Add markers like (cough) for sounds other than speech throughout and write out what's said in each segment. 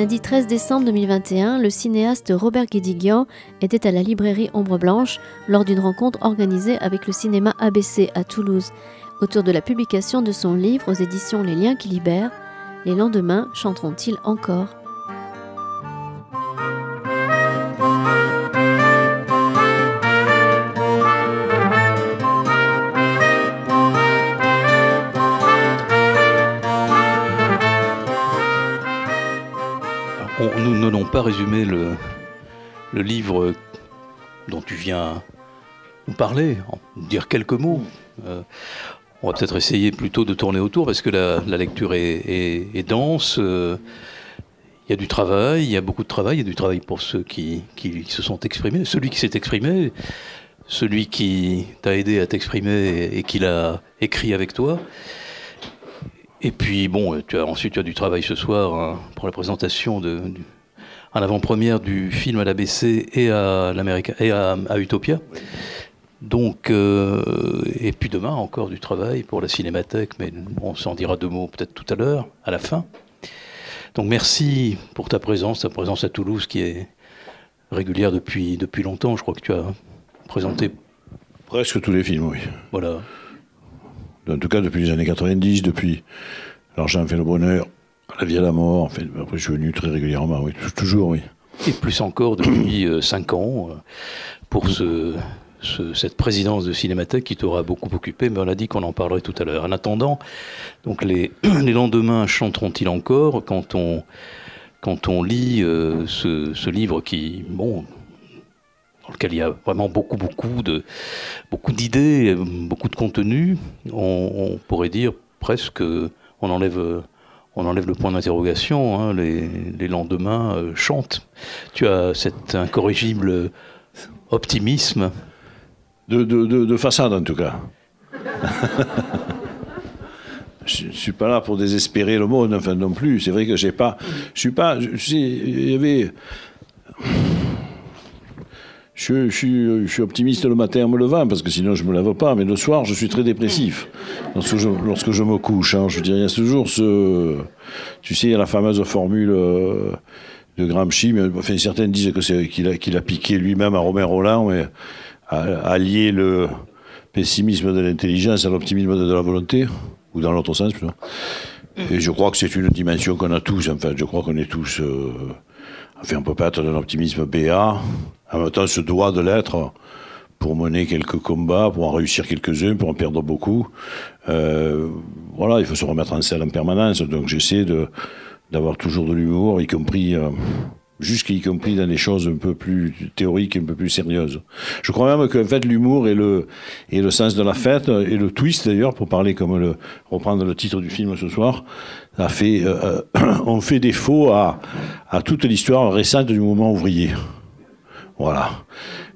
lundi 13 décembre 2021, le cinéaste Robert Guédiguian était à la librairie Ombre Blanche lors d'une rencontre organisée avec le cinéma ABC à Toulouse autour de la publication de son livre aux éditions Les Liens qui libèrent. Les lendemains chanteront-ils encore? Résumer le, livre dont tu viens nous parler, dire quelques mots. Euh, on va peut-être essayer plutôt de tourner autour parce que la, lecture est, dense. Euh, il y a du travail, il y a beaucoup de travail, il y a du travail pour ceux qui, se sont exprimés, celui qui s'est exprimé, celui qui t'a aidé à t'exprimer et, qui l'a écrit avec toi. Et puis bon, tu as, ensuite tu as du travail ce soir hein, pour la présentation de, en avant-première du film à l'ABC et à l'Amérique et à, Utopia. Donc, euh, et puis demain encore du travail pour la Cinémathèque, mais on s'en dira deux mots peut-être tout à l'heure, à la fin. Donc merci pour ta présence, ta présence à Toulouse qui est régulière depuis, depuis longtemps. Je crois que tu as présenté. Presque tous les films, oui. Voilà. En tout cas, depuis les années 90, depuis L'argent fait le bonheur, La vie à la mort. En fait, après, je suis venu très régulièrement, oui. Toujours, oui. Et plus encore depuis 5 euh, ans, euh, pour ce, cette présidence de Cinémathèque qui t'aura beaucoup occupé, mais on a dit qu'on en parlerait tout à l'heure. En attendant, donc les, (clears throat) lendemains chanteront-ils encore quand on, on lit euh, ce, livre qui, bon, dans lequel il y a vraiment beaucoup, beaucoup beaucoup d'idées, beaucoup de contenu, on, pourrait dire presque, on enlève on enlève le point d'interrogation, hein, les, lendemains euh, chantent. Tu as cet incorrigible optimisme de, façade en tout cas. (laughs) je ne suis pas là pour désespérer le monde, enfin non plus. C'est vrai que j'ai pas. Je suis pas. Il y avait. Je, suis optimiste le matin en me levant, parce que sinon je me lève pas, mais le soir je suis très dépressif lorsque je, me couche. Hein. Je dire, il y a toujours ce. Tu sais, il y a la fameuse formule euh, de Gramsci, mais certains disent qu'il a, qu'il a piqué lui-même à Romain Roland, mais allier le pessimisme de l'intelligence à l'optimisme de la volonté, ou dans l'autre sens plutôt. Et je crois que c'est une dimension qu'on a tous, en fait. Je crois qu'on est tous. Euh, enfin, on peut pas être d'un optimisme BA. En même temps, se doit de l'être pour mener quelques combats, pour en réussir quelques-uns, pour en perdre beaucoup. Euh, voilà, il faut se remettre en selle en permanence. Donc j'essaie de d'avoir toujours de l'humour, y compris euh, jusqu'y compris dans des choses un peu plus théoriques, un peu plus sérieuses. Je crois même qu'en fait l'humour et le et le sens de la fête et le twist d'ailleurs, pour parler comme le reprendre le titre du film ce soir, a fait euh, (coughs) on fait défaut à à toute l'histoire récente du mouvement ouvrier. Voilà.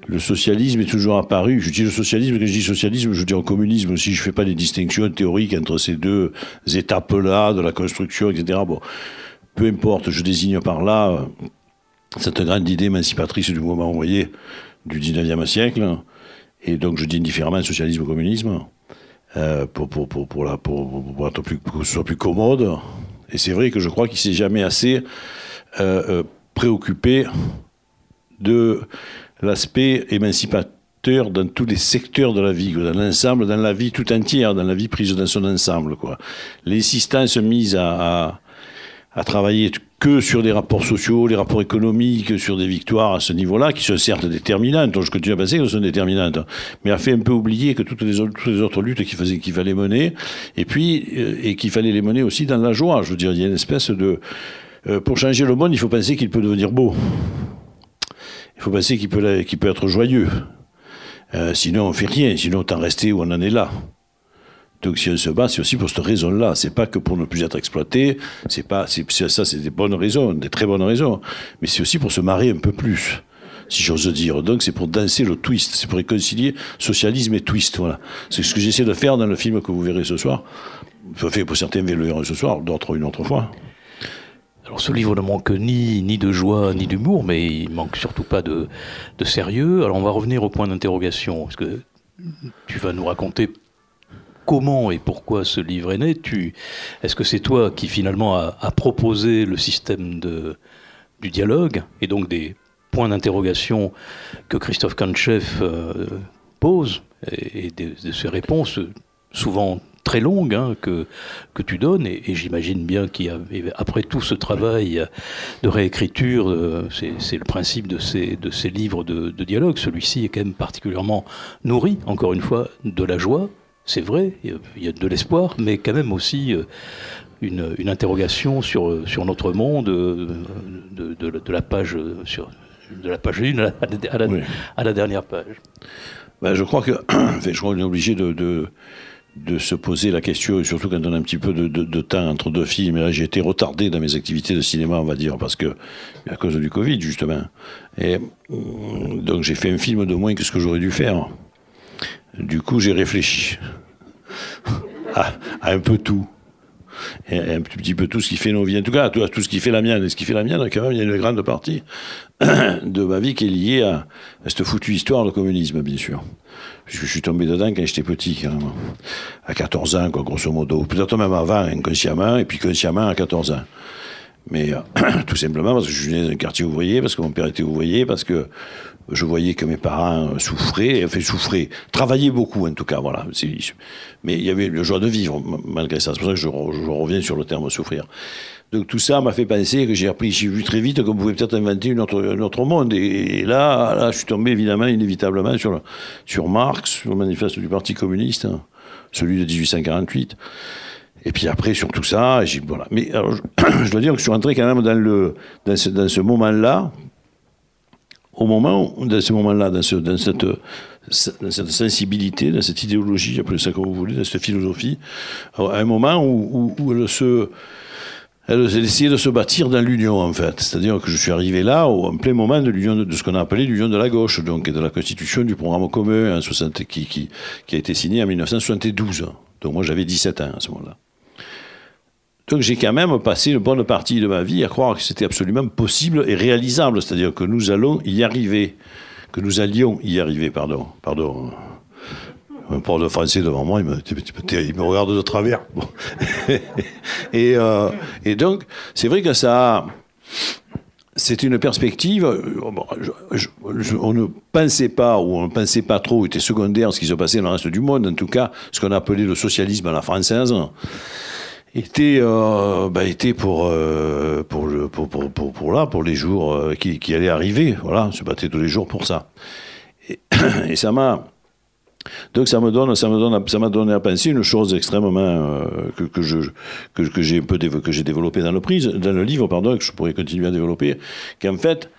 Le socialisme est toujours apparu. Je dis le socialisme, quand je dis socialisme, je dis en communisme aussi. Je fais pas des distinctions théoriques entre ces deux étapes-là de la construction, etc. Bon, peu importe. Je désigne par là cette grande idée émancipatrice du mouvement ouvrier du 19e siècle, et donc je dis indifféremment socialisme ou communisme, euh, pour, pour, pour, pour, pour, être plus, que ce soit plus commode. Et c'est vrai que je crois qu'il s'est jamais assez euh, euh, préoccupé de l'aspect émancipateur dans tous les secteurs de la vie, dans l'ensemble, dans la vie tout entière, dans la vie prise dans son ensemble. L'insistance mise à, à, à travailler que sur des rapports sociaux, les rapports économiques, sur des victoires à ce niveau-là, qui sont certes déterminantes, je continue à penser qu'elles sont déterminantes, mais a fait un peu oublier que toutes les, autres, luttes qu'il fallait mener, et puis, euh, et qu'il fallait les mener aussi dans la joie. Je veux dire, il y a une espèce de... Euh, pour changer le monde, il faut penser qu'il peut devenir beau. Il faut penser qu'il peut, peut être joyeux. Euh, sinon, on fait rien. Sinon, autant rester où on en est là. Donc si on se bat, c'est aussi pour cette raison-là. C'est pas que pour ne plus être exploité. C'est pas, ça, c'est des bonnes raisons, des très bonnes raisons. Mais c'est aussi pour se marier un peu plus, si j'ose dire. Donc c'est pour danser le twist. C'est pour réconcilier socialisme et twist. Voilà. C'est ce que j'essaie de faire dans le film que vous verrez ce soir. Fait pour certains le verront ce soir, d'autres une autre fois. Alors ce livre ne manque ni, de joie ni d'humour, mais il manque surtout pas de, sérieux. Alors on va revenir au point d'interrogation. Parce que tu vas nous raconter comment et pourquoi ce livre est né. est-ce que c'est toi qui finalement a, proposé le système du dialogue et donc des points d'interrogation que Christophe Kanchev euh, pose et, de, ces réponses souvent très longues hein, que, que tu donnes. Et, j'imagine bien qu'après tout ce travail de réécriture, euh, c'est le principe de ces, de ces livres de, de dialogue, celui-ci est quand même particulièrement nourri, encore une fois, de la joie, c'est vrai, il y a de l'espoir, mais quand même aussi euh, une, interrogation sur, sur notre monde, euh, de, la page sur, de la page 1 à la, dernière page. Ben, je crois que (coughs) je crois qu'on est obligé de, de, se poser la question, surtout quand on a un petit peu de, temps entre deux films. Et j'ai été retardé dans mes activités de cinéma, on va dire, parce que à cause du Covid, justement. Et donc j'ai fait un film de moins que ce que j'aurais dû faire. Du coup, j'ai réfléchi (laughs) à, un peu tout. Et un petit peu tout ce qui fait nos vies. En tout cas, tout, ce qui fait la mienne. Et ce qui fait la mienne, quand même, il y a une grande partie (clears throat) de ma vie qui est liée à, cette foutue histoire de communisme, bien sûr. Puisque je suis tombé dedans quand j'étais petit, carrément. À 14 ans, quoi, grosso modo. Peut-être même avant, inconsciemment, et puis consciemment à 14 ans. Mais euh, (coughs) tout simplement parce que je suis né dans un quartier ouvrier, parce que mon père était ouvrier, parce que je voyais que mes parents souffraient, enfin souffraient, travaillaient beaucoup en tout cas, voilà. Mais il y avait le joie de vivre malgré ça. C'est pour ça que je, reviens sur le terme souffrir. Tout ça m'a fait penser que j'ai appris, j'ai vu très vite qu'on pouvait peut-être inventer un autre monde. Et, là, je suis tombé évidemment, inévitablement, sur, sur Marx, sur le manifeste du Parti communiste, hein, celui de 1848. Et puis après, sur tout ça, voilà. Mais (clears throat) je, dois dire que je suis rentré quand même dans, le, dans ce, moment-là, au moment, dans ce moment-là, dans, cette, sensibilité, dans cette idéologie, appelez ça comme vous voulez, dans cette philosophie, à un moment où, où. Elle essayait de se bâtir dans l'union, en fait. C'est-à-dire que je suis arrivé là, au, en plein moment de l'union, de, ce qu'on a appelé l'union de la gauche, donc, de la constitution du programme commun, en 60, qui, qui, qui a été signé en 1972. Donc moi, j'avais 17 ans à ce moment-là. Donc j'ai quand même passé une bonne partie de ma vie à croire que c'était absolument possible et réalisable, c'est-à-dire que nous allons y arriver, que nous allions y arriver, pardon, pardon. Un prof de français devant moi, il me, regarde de travers. (laughs) et, euh, et, donc, c'est vrai que ça, c'est une perspective. on ne pensait pas, ou on ne pensait pas trop, était secondaire ce qui se passait dans le reste du monde, en tout cas, ce qu'on appelait le socialisme à la française était euh, bah, était pour, euh, pour, pour, pour, là pour les jours euh, qui, qui, allaient arriver voilà se battait tous les jours pour ça et (coughs) ça m'a donc ça me donne ça me donne ça m'a donné à penser une chose extrêmement euh, que, que j'ai un peu que j'ai dans le dans le livre pardon que je pourrais continuer à développer qu'en fait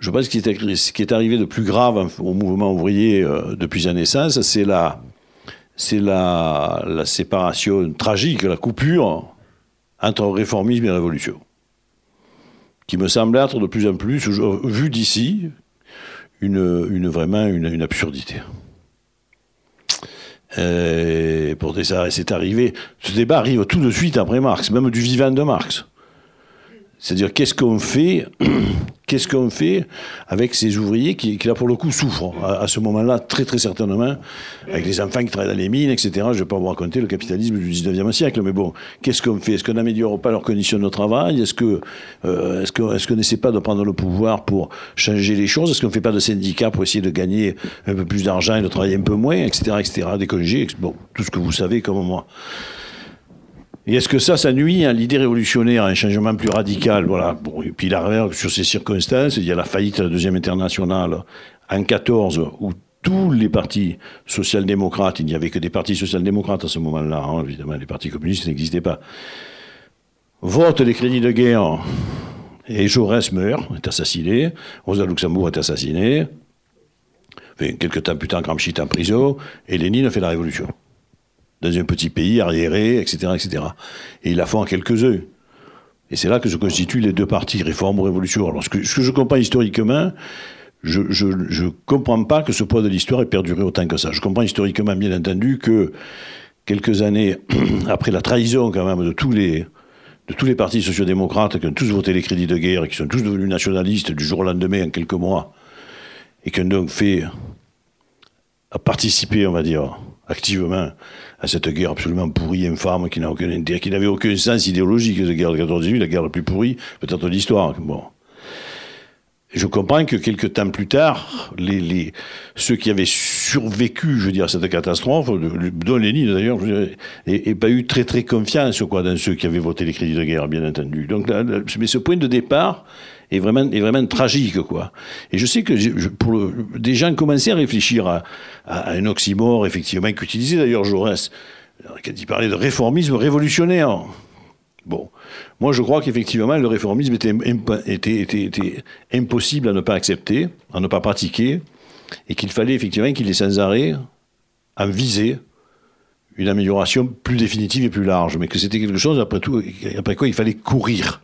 je pense que ce qui est arrivé de plus grave au mouvement ouvrier euh, depuis sa naissance c'est la la, séparation tragique, la coupure entre réformisme et révolution, qui me semble être de plus en plus, vu d'ici, une, vraiment une, absurdité. Et pour ça, c'est arrivé. Ce débat arrive tout de suite après Marx, même du vivant de Marx. C'est-à-dire, qu'est-ce qu'on fait (clears throat) Qu'est-ce qu'on fait avec ces ouvriers qui, là, pour le coup, souffrent à, ce moment-là, très très certainement, avec les enfants qui travaillent dans les mines, etc. Je ne vais pas vous raconter le capitalisme du 19e siècle, mais bon, qu'est-ce qu'on fait? Est-ce qu'on n'améliore pas leurs conditions de travail? Est-ce qu'on euh, est qu'on est n'essaie pas de prendre le pouvoir pour changer les choses? Est-ce qu'on ne fait pas de syndicats pour essayer de gagner un peu plus d'argent et de travailler un peu moins, etc., etc., des congés, bon, tout ce que vous savez comme moi. Et est-ce que ça, ça nuit à l'idée révolutionnaire, à un changement plus radical Voilà. Bon, et puis la sur ces circonstances, il y a la faillite de la deuxième internationale en 14, où tous les partis social-démocrates, il n'y avait que des partis social-démocrates à ce moment-là, hein, évidemment, les partis communistes n'existaient pas, votent les crédits de guerre, et Jaurès meurt, est assassiné, Rosa Luxembourg est assassiné, quelques temps plus tard, Gramsci est en prison, et Lénine fait la révolution dans un petit pays arriéré, etc., etc. Et il la fait en quelques heures. Et c'est là que se constituent les deux partis, réforme ou révolution. Alors, ce que, je comprends historiquement, je ne comprends pas que ce poids de l'histoire ait perduré autant que ça. Je comprends historiquement, bien entendu, que quelques années (clears throat) après la trahison, quand même, de tous les, de tous les partis sociodémocrates qui ont tous voté les crédits de guerre et qui sont tous devenus nationalistes du jour au lendemain en quelques mois, et qui ont donc fait participer, on va dire, activement à cette guerre absolument pourrie, infâme, qui n'a aucun intérêt, qui n'avait aucun sens idéologique, cette guerre de 14 18 la guerre la plus pourrie, peut-être de l'histoire. Bon. Je comprends que quelques temps plus tard, les, ceux qui avaient survécu, je veux dire, à cette catastrophe, dont Lénine d'ailleurs, n'aient pas eu très très confiance quoi, dans ceux qui avaient voté les crédits de guerre, bien entendu. Donc, mais ce point de départ est vraiment, est vraiment tragique, quoi. Et je sais que des gens commençaient à réfléchir à, à, un oxymore, effectivement, qu'utilisait d'ailleurs Jaurès, quand il parlait de réformisme révolutionnaire. Bon, moi je crois qu'effectivement le réformisme était, était, était, impossible à ne pas accepter, à ne pas pratiquer, et qu'il fallait effectivement qu'il ait sans arrêt à viser une amélioration plus définitive et plus large, mais que c'était quelque chose après tout après quoi il fallait courir.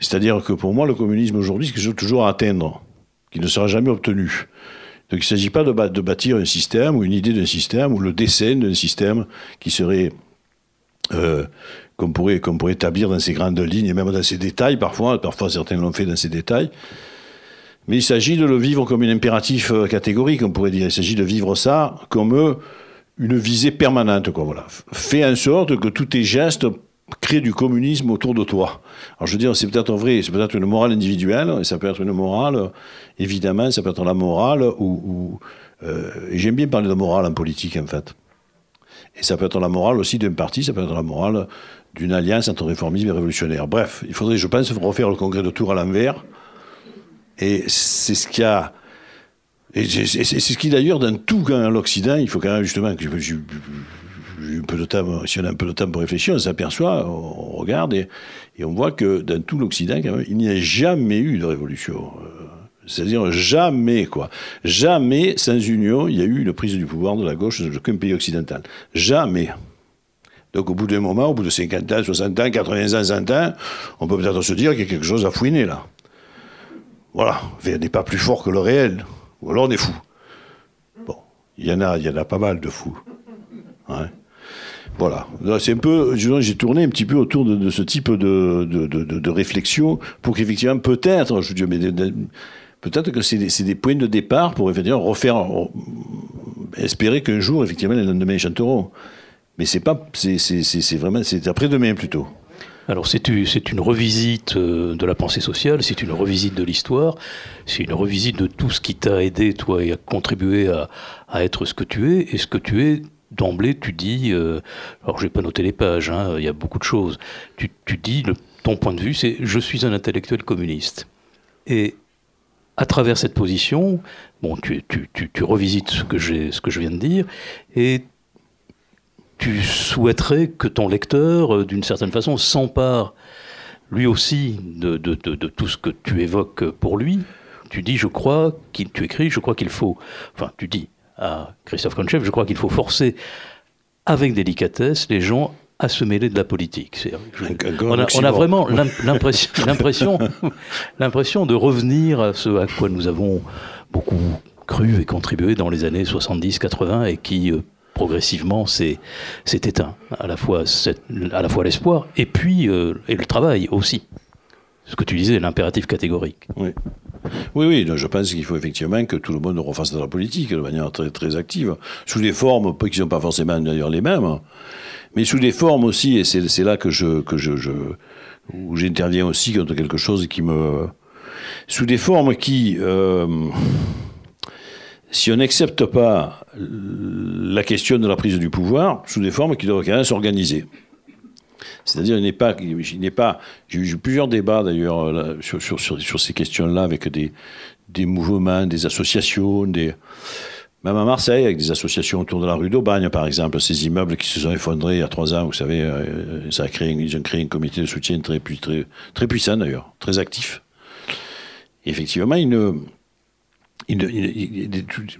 C'est-à-dire que pour moi le communisme aujourd'hui c'est quelque chose toujours à atteindre, qui ne sera jamais obtenu. Donc il ne s'agit pas de, bâtir un système ou une idée d'un système ou le dessin d'un système qui serait euh, qu'on pourrait, qu'on pourrait établir dans ces grandes lignes et même dans ces détails parfois. Parfois, certains l'ont fait dans ces détails. Mais il s'agit de le vivre comme un impératif euh, catégorique, on pourrait dire. Il s'agit de vivre ça comme euh, une visée permanente. Quoi. Fais en sorte que tous tes gestes créent du communisme autour de toi. Alors je veux dire, c'est peut-être vrai, c'est peut-être une morale individuelle, et ça peut être une morale, évidemment, ça peut être la morale, ou, euh, j'aime bien parler de morale en politique, en fait. Et ça peut être la morale aussi d'un parti, ça peut être la morale d'une alliance entre réformisme et révolutionnaire. Bref, il faudrait, je pense, refaire le congrès de Tours à l'envers. Et c'est ce qui a. Et c'est ce qui d'ailleurs, dans tout l'Occident, il faut quand même justement que je, si on a un peu de temps pour réfléchir, on s'aperçoit, on regarde et, on voit que dans tout l'Occident, il n'y a jamais eu de révolution. Euh, c'est-à-dire jamais, quoi. Jamais, sans union, il y a eu une prise du pouvoir de la gauche dans aucun pays occidental. Jamais. Donc au bout d'un moment, au bout de 50 ans, 60 ans, 80 ans, 100 ans, on peut peut-être se dire qu'il y a quelque chose à fouiner là. Voilà, on n'est pas plus fort que le réel. Ou alors on est fou. Bon, il y en a, il y en a pas mal de fous. Hein. Voilà. C'est un peu, j'ai tourné un petit peu autour de, ce type de, de, réflexion pour qu'effectivement, peut-être, je dis, mais peut-être que c'est des, des, points de départ pour effectivement refaire, espérer qu'un jour, effectivement, les lendemains chanteront. Mais c'est pas, c'est vraiment, c'est après-demain plutôt. Alors c'est une revisite euh, de la pensée sociale, c'est une revisite de l'histoire, c'est une revisite de tout ce qui t'a aidé, toi, et a contribué à, à, être ce que tu es, et ce que tu es, d'emblée, tu dis, euh, alors je vais pas noter les pages, hein, il y a beaucoup de choses, tu, dis, ton point de vue, c'est je suis un intellectuel communiste. Et à travers cette position, bon, tu, tu, tu, tu revisites ce que, ce que je viens de dire, et tu souhaiterais que ton lecteur, euh, d'une certaine façon, s'empare lui aussi de, de, tout ce que tu évoques pour lui. Tu dis, je crois qu'il, tu écris, je crois qu'il faut, enfin, tu dis à Christophe Konchev, je crois qu'il faut forcer avec délicatesse les gens à se mêler de la politique. on, a, on, a, vraiment (laughs) l'impression, l'impression de revenir à ce à quoi nous avons beaucoup cru et contribué dans les années 70-80 et qui euh, progressivement c'est éteint. À la fois, à la fois l'espoir et puis euh, et le travail aussi. Ce que tu disais, l'impératif catégorique. Oui. Oui, oui, je pense qu'il faut effectivement que tout le monde refasse de la politique de manière très, très active, sous des formes qui ne sont pas forcément d'ailleurs les mêmes, mais sous des formes aussi, et c'est là que je, que je où j'interviens aussi contre quelque chose qui me, sous des formes qui, euh, si on n'accepte pas la question de la prise du pouvoir, sous des formes qui doivent quand même s'organiser. C'est-à-dire, il n'est pas, il n'est pas. J'ai eu plusieurs débats d'ailleurs euh, sur, sur, sur, ces questions-là avec des, des mouvements, des associations, même à Marseille, avec des associations autour de la rue d'Aubagne, par exemple, ces immeubles qui se sont effondrés il y a trois ans, vous savez, euh, ça a créé, ils ont créé un comité de soutien très, très, puissant d'ailleurs, très actif. effectivement,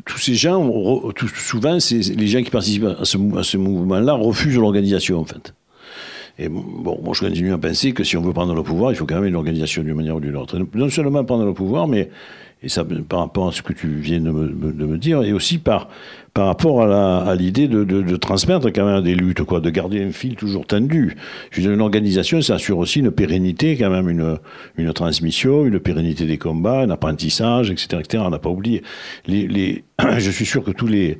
tous ces gens, souvent, les gens qui participent à ce, à ce mouvement-là refusent l'organisation, en fait. Et bon, moi je continue à penser que si on veut prendre le pouvoir, il faut quand même une organisation d'une manière ou d'une autre. Non seulement prendre le pouvoir, mais et ça par rapport à ce que tu viens de me, dire, et aussi par, par rapport à l'idée de, de, transmettre quand même des luttes, quoi, de garder un fil toujours tendu. Je dire, une organisation, ça assure aussi une pérennité, quand même, une, une transmission, une pérennité des combats, un apprentissage, etc. etc. on n'a pas oublié. (clears throat) Je suis sûr que tous les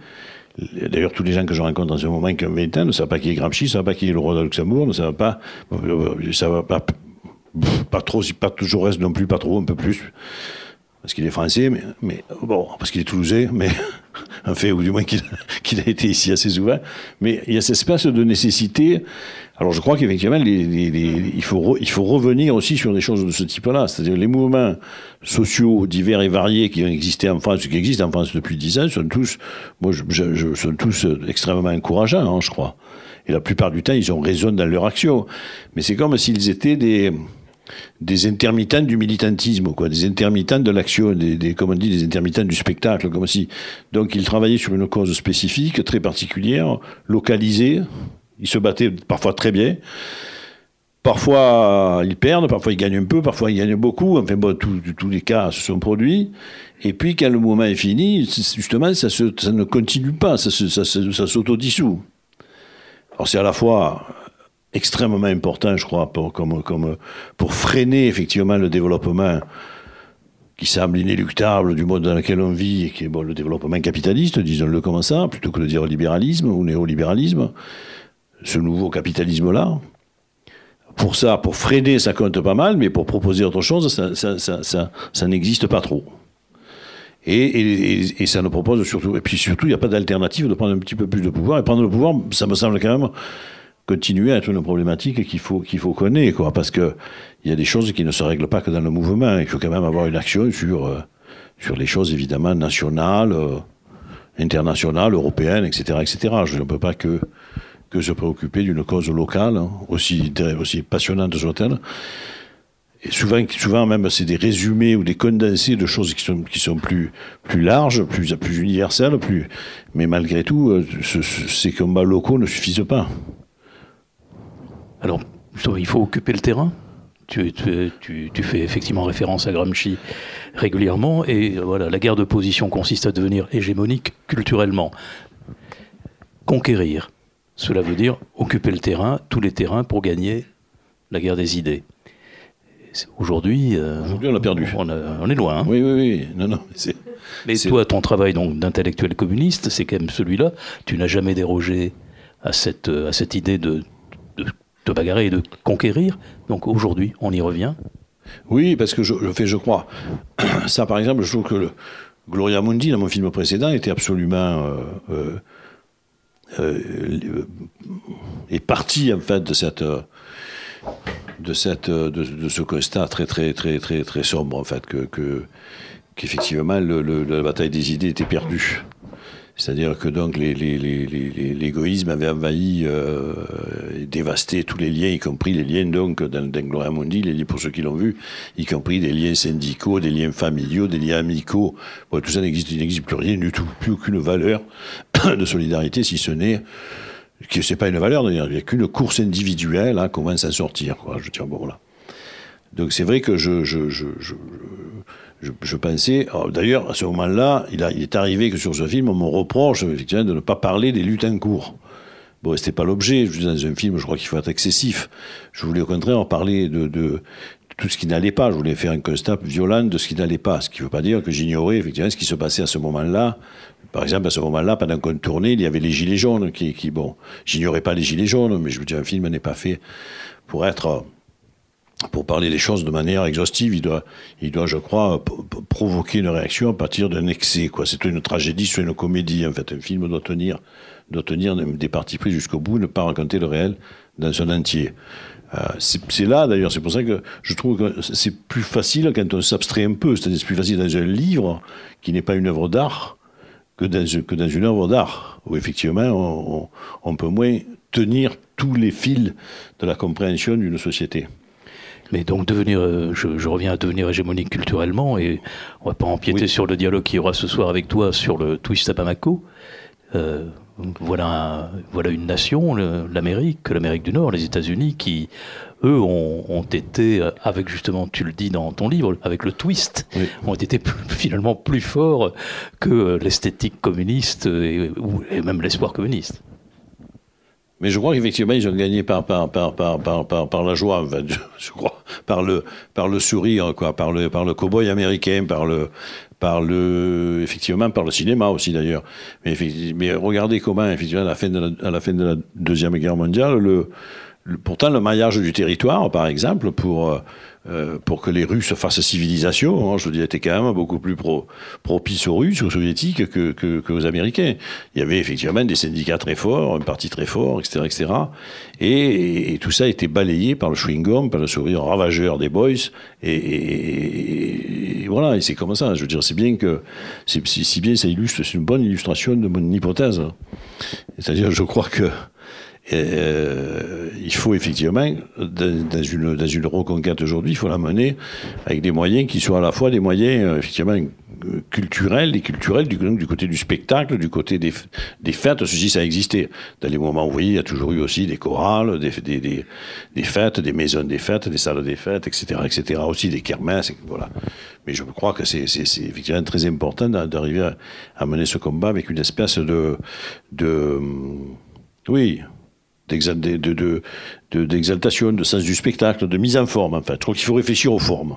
D'ailleurs, tous les gens que je rencontre dans ce moment qui ont 20 ans ne savent pas qui est Gramsci, ne savent pas qui est le roi de Luxembourg, ne savent pas, ça va pas, pas trop, pas toujours reste non plus, pas trop, un peu plus parce qu'il est français, mais, bon, parce qu'il est toulousain, mais (laughs) un fait, ou du moins (laughs) qu'il a été ici assez souvent. Mais il y a cette espèce de nécessité. Alors je crois qu'effectivement, il, faut revenir aussi sur des choses de ce type-là. C'est-à-dire les mouvements sociaux divers et variés qui ont existé en France, qui existent en France depuis dix ans, sont tous, moi, sont tous extrêmement encourageants, hein, je crois. Et la plupart du temps, ils ont raison dans leur action. Mais c'est comme s'ils étaient des des intermittents du militantisme, quoi, des intermittents de l'action, des, comme on dit, des intermittents du spectacle, comme si. Donc, ils travaillaient sur une cause spécifique, très particulière, localisée. Ils se battaient parfois très bien. Parfois, ils perdent, parfois ils gagnent un peu, parfois ils gagnent beaucoup. Enfin bon, tous les cas se sont produits. Et puis, quand le mouvement est fini, justement, ça, ça ne continue pas, ça, ça, ça s'autodissout. Alors, c'est à la fois extrêmement important, je crois, pour, freiner effectivement le développement qui semble inéluctable du monde dans lequel on vit, et qui est le développement capitaliste, disons-le comme ça, plutôt que de dire libéralisme ou néolibéralisme, ce nouveau capitalisme-là. Pour ça, pour freiner, ça compte pas mal, mais pour proposer autre chose, ça, n'existe pas trop. Et, et, ça nous propose surtout, et puis surtout, il n'y a pas d'alternative de prendre un petit peu plus de pouvoir. Et prendre le pouvoir, ça me semble quand même continuer à être une problématique qu'il faut, qu'il faut connaître, quoi, parce que il y a des choses qui ne se règlent pas que dans le mouvement. Il faut quand même avoir une action sur, euh, sur les choses évidemment nationales, euh, internationales, européennes, etc., etc. Je ne peux pas que, que se préoccuper d'une cause locale, hein, aussi, aussi passionnante soit-elle. Et souvent, souvent même, c'est des résumés ou des condensés de choses qui sont, qui sont plus, plus larges, plus, plus universelles, plus. Mais malgré tout, euh, ces combats locaux ne suffisent pas. Alors, il faut occuper le terrain. Tu, fais effectivement référence à Gramsci régulièrement, et voilà, la guerre de position consiste à devenir hégémonique culturellement. Conquérir, cela veut dire occuper le terrain, tous les terrains, pour gagner la guerre des idées. Aujourd'hui, euh, on a perdu. On, est loin. Hein. Oui, oui, oui. Non, non, Mais toi, ton travail donc d'intellectuel communiste, c'est quand même celui-là. Tu n'as jamais dérogé à cette, à cette idée de de bagarrer et de conquérir. Donc aujourd'hui, on y revient. Oui, parce que je, fais, je crois, (clears throat) ça par exemple, je trouve que le Gloria Mundi, dans mon film précédent, était absolument euh, euh, euh est parti en fait de cette de cette de, ce constat très très très très très sombre en fait que qu'effectivement la bataille des idées était perdue. C'est-à-dire que donc l'égoïsme avait envahi euh, et dévasté tous les liens, y compris les liens donc dans, dans Gloria Mundi, les liens pour ceux qui l'ont vu, y compris des liens syndicaux, des liens familiaux, des liens amicaux. tout ça n'existe, il n'existe plus rien du tout, plus aucune valeur (coughs) de solidarité, si ce n'est que c'est pas une valeur, il n'y a qu'une course individuelle hein, comment s'en sortir. Quoi. Je tiens bon là. Donc c'est vrai que je, je, je, je, pensais. D'ailleurs, à ce moment-là, il, est arrivé que sur ce film, on me reproche effectivement de ne pas parler des luttes en cours. Bon, c'était pas l'objet. Dans un film, je crois qu'il faut être excessif. Je voulais au contraire parler de, de, tout ce qui n'allait pas. Je voulais faire un constat violent de ce qui n'allait pas. Ce qui ne veut pas dire que j'ignorais effectivement ce qui se passait à ce moment-là. Par exemple, à ce moment-là, pendant qu'on tournait, il y avait les gilets jaunes qui, qui bon, j'ignorais pas les gilets jaunes, mais je vous dis, un film n'est pas fait pour être pour parler des choses de manière exhaustive, il doit, il doit je crois, provoquer une réaction à partir d'un excès. Quoi. C'est une tragédie, soit une comédie. En fait, un film doit tenir, doit tenir des parties prises jusqu'au bout, ne pas raconter le réel dans son entier. Euh, c'est là, d'ailleurs, c'est pour ça que je trouve que c'est plus facile quand on s'abstrait un peu. C'est-à-dire, c'est plus facile dans un livre qui n'est pas une œuvre d'art que dans, une œuvre d'art, où effectivement, on peut moins tenir tous les fils de la compréhension d'une société. Mais donc devenir, euh, je, reviens à devenir hégémonique culturellement et on va pas empiéter sur le dialogue qu'il y aura ce soir avec toi sur le twist à Bamako. Euh, voilà, voilà une nation, l'Amérique, l'Amérique du Nord, les États-Unis, qui eux ont, été, euh, avec justement, tu le dis dans ton livre, avec le twist, ont été finalement plus forts que l'esthétique communiste et, et même l'espoir communiste. Mais je crois qu'effectivement, ils ont gagné par, par, par, par, par, par la joie, (laughs) je crois, par le, par le sourire, quoi, par le, par le cow-boy américain, par le, par le, effectivement, par le cinéma aussi d'ailleurs. Mais, mais, regardez comment, effectivement, à la fin de la, à la, fin de la Deuxième Guerre mondiale, le, pourtant le maillage du territoire, par exemple, pour, euh, pour que les Russes fassent civilisation, hein, je veux dire, était quand même beaucoup plus propice aux Russes, aux Soviétiques que, que, aux Américains. Il y avait effectivement des syndicats très forts, un parti très fort, etc. etc. Et, tout ça a été balayé par le chewing-gum, par le sourire ravageur des boys. Et, voilà, c'est comme ça. Je veux dire, c'est bien que, si bien ça illustre, c'est une bonne illustration de mon hypothèse. C'est-à-dire, je crois que euh, il faut effectivement, dans une, dans une reconquête aujourd'hui, il faut la mener avec des moyens qui soient à la fois des moyens euh, effectivement culturels, et culturels du, côté du spectacle, du côté des, des, fêtes. Ceci, ça a existé. Dans les moments où, vous voyez, il y a toujours eu aussi des chorales, des, des, des, fêtes, des maisons des fêtes, des salles des fêtes, etc., etc. Aussi des kermesses, voilà. Mais je crois que c'est effectivement très important d'arriver à, à, mener ce combat avec une espèce de, de oui, d'exaltation, de, sens du spectacle, de mise en forme. En fait. Je crois qu'il faut réfléchir aux formes.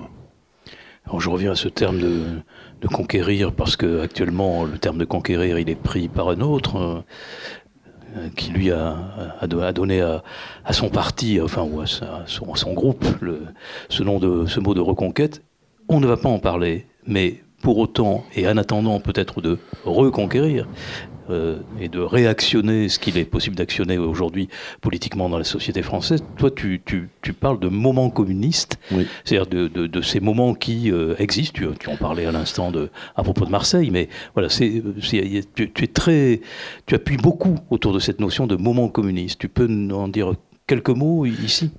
Alors je reviens à ce terme de, conquérir, parce que actuellement le terme de conquérir, il est pris par un autre. Euh, qui lui a, donné à, son parti, enfin, ou à, son, groupe, ce, nom de, ce mot de reconquête. On ne va pas en parler, mais pour autant, et en attendant peut-être de reconquérir, euh, et de réactionner ce qu'il est possible d'actionner aujourd'hui politiquement dans la société française. Toi, tu, tu, tu parles de moments communistes, c'est-à-dire de, de, de, ces moments qui euh, existent. Tu, tu, en parlais à l'instant à propos de Marseille, mais voilà, c'est, tu, tu, es très, tu appuies beaucoup autour de cette notion de moment communiste. Tu peux en dire quelques mots ici?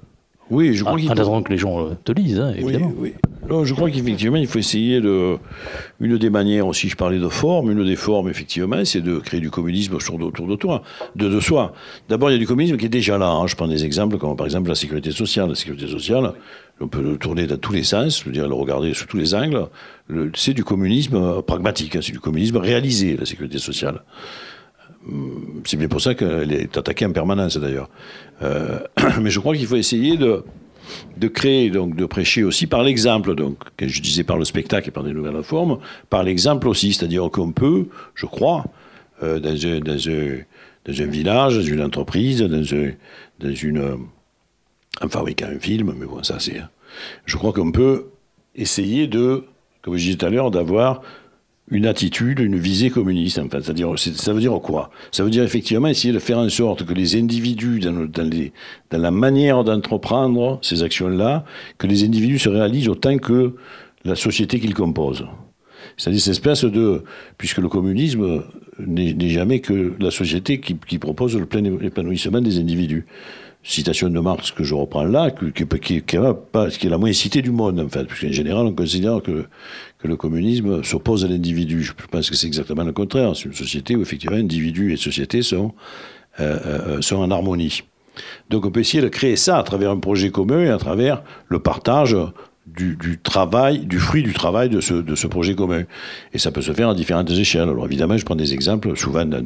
Oui, je crois ah, En attendant que les gens euh, te lisent, hein, évidemment. Oui, oui. je crois qu'effectivement, il faut essayer de. Une des manières aussi, je parlais de forme, une des formes, effectivement, c'est de créer du communisme autour de toi, de, de soi. D'abord, il y a du communisme qui est déjà là. Hein. Je prends des exemples comme par exemple la sécurité sociale. La sécurité sociale, on peut le tourner dans tous les sens, je veux dire, le regarder sous tous les angles. C'est du communisme euh, pragmatique, hein. c'est du communisme réalisé, la sécurité sociale. Hum, c'est bien pour ça qu'elle est attaquée en permanence d'ailleurs. Euh, (clears throat) mais je crois qu'il faut essayer de, de créer, donc de prêcher aussi par l'exemple, donc, que je disais par le spectacle et par des nouvelles formes, par l'exemple aussi, c'est-à-dire qu'on peut, je crois, euh, dans, un, dans, un, dans, un, village, dans une entreprise, dans, un, dans une. en fabriquant un film, mais bon, ça c'est. Je crois qu'on peut essayer de, comme je disais tout à l'heure, d'avoir une attitude, une visée communiste. En fait. C'est-à-dire, ça veut dire quoi? Ça veut dire effectivement essayer de faire en sorte que les individus, dans, dans, la manière d'entreprendre ces actions-là, que les individus se réalisent autant que la société qu'ils composent. C'est-à-dire cette espèce de... Puisque le communisme n'est jamais que la société qui propose le plein épanouissement des individus citation de Marx que je reprends là, qui, est la moins citée du monde, en fait, puisqu'en général, on considère que, que le communisme s'oppose à l'individu. Je pense que c'est exactement le contraire. C'est une société où, effectivement, individus et société sont, euh, euh, sont en harmonie. Donc, on peut essayer de créer ça à travers un projet commun et à travers le partage du, travail, du fruit du travail de ce, de ce projet commun. Et ça peut se faire à différentes échelles. Alors évidemment, je prends des exemples souvent de,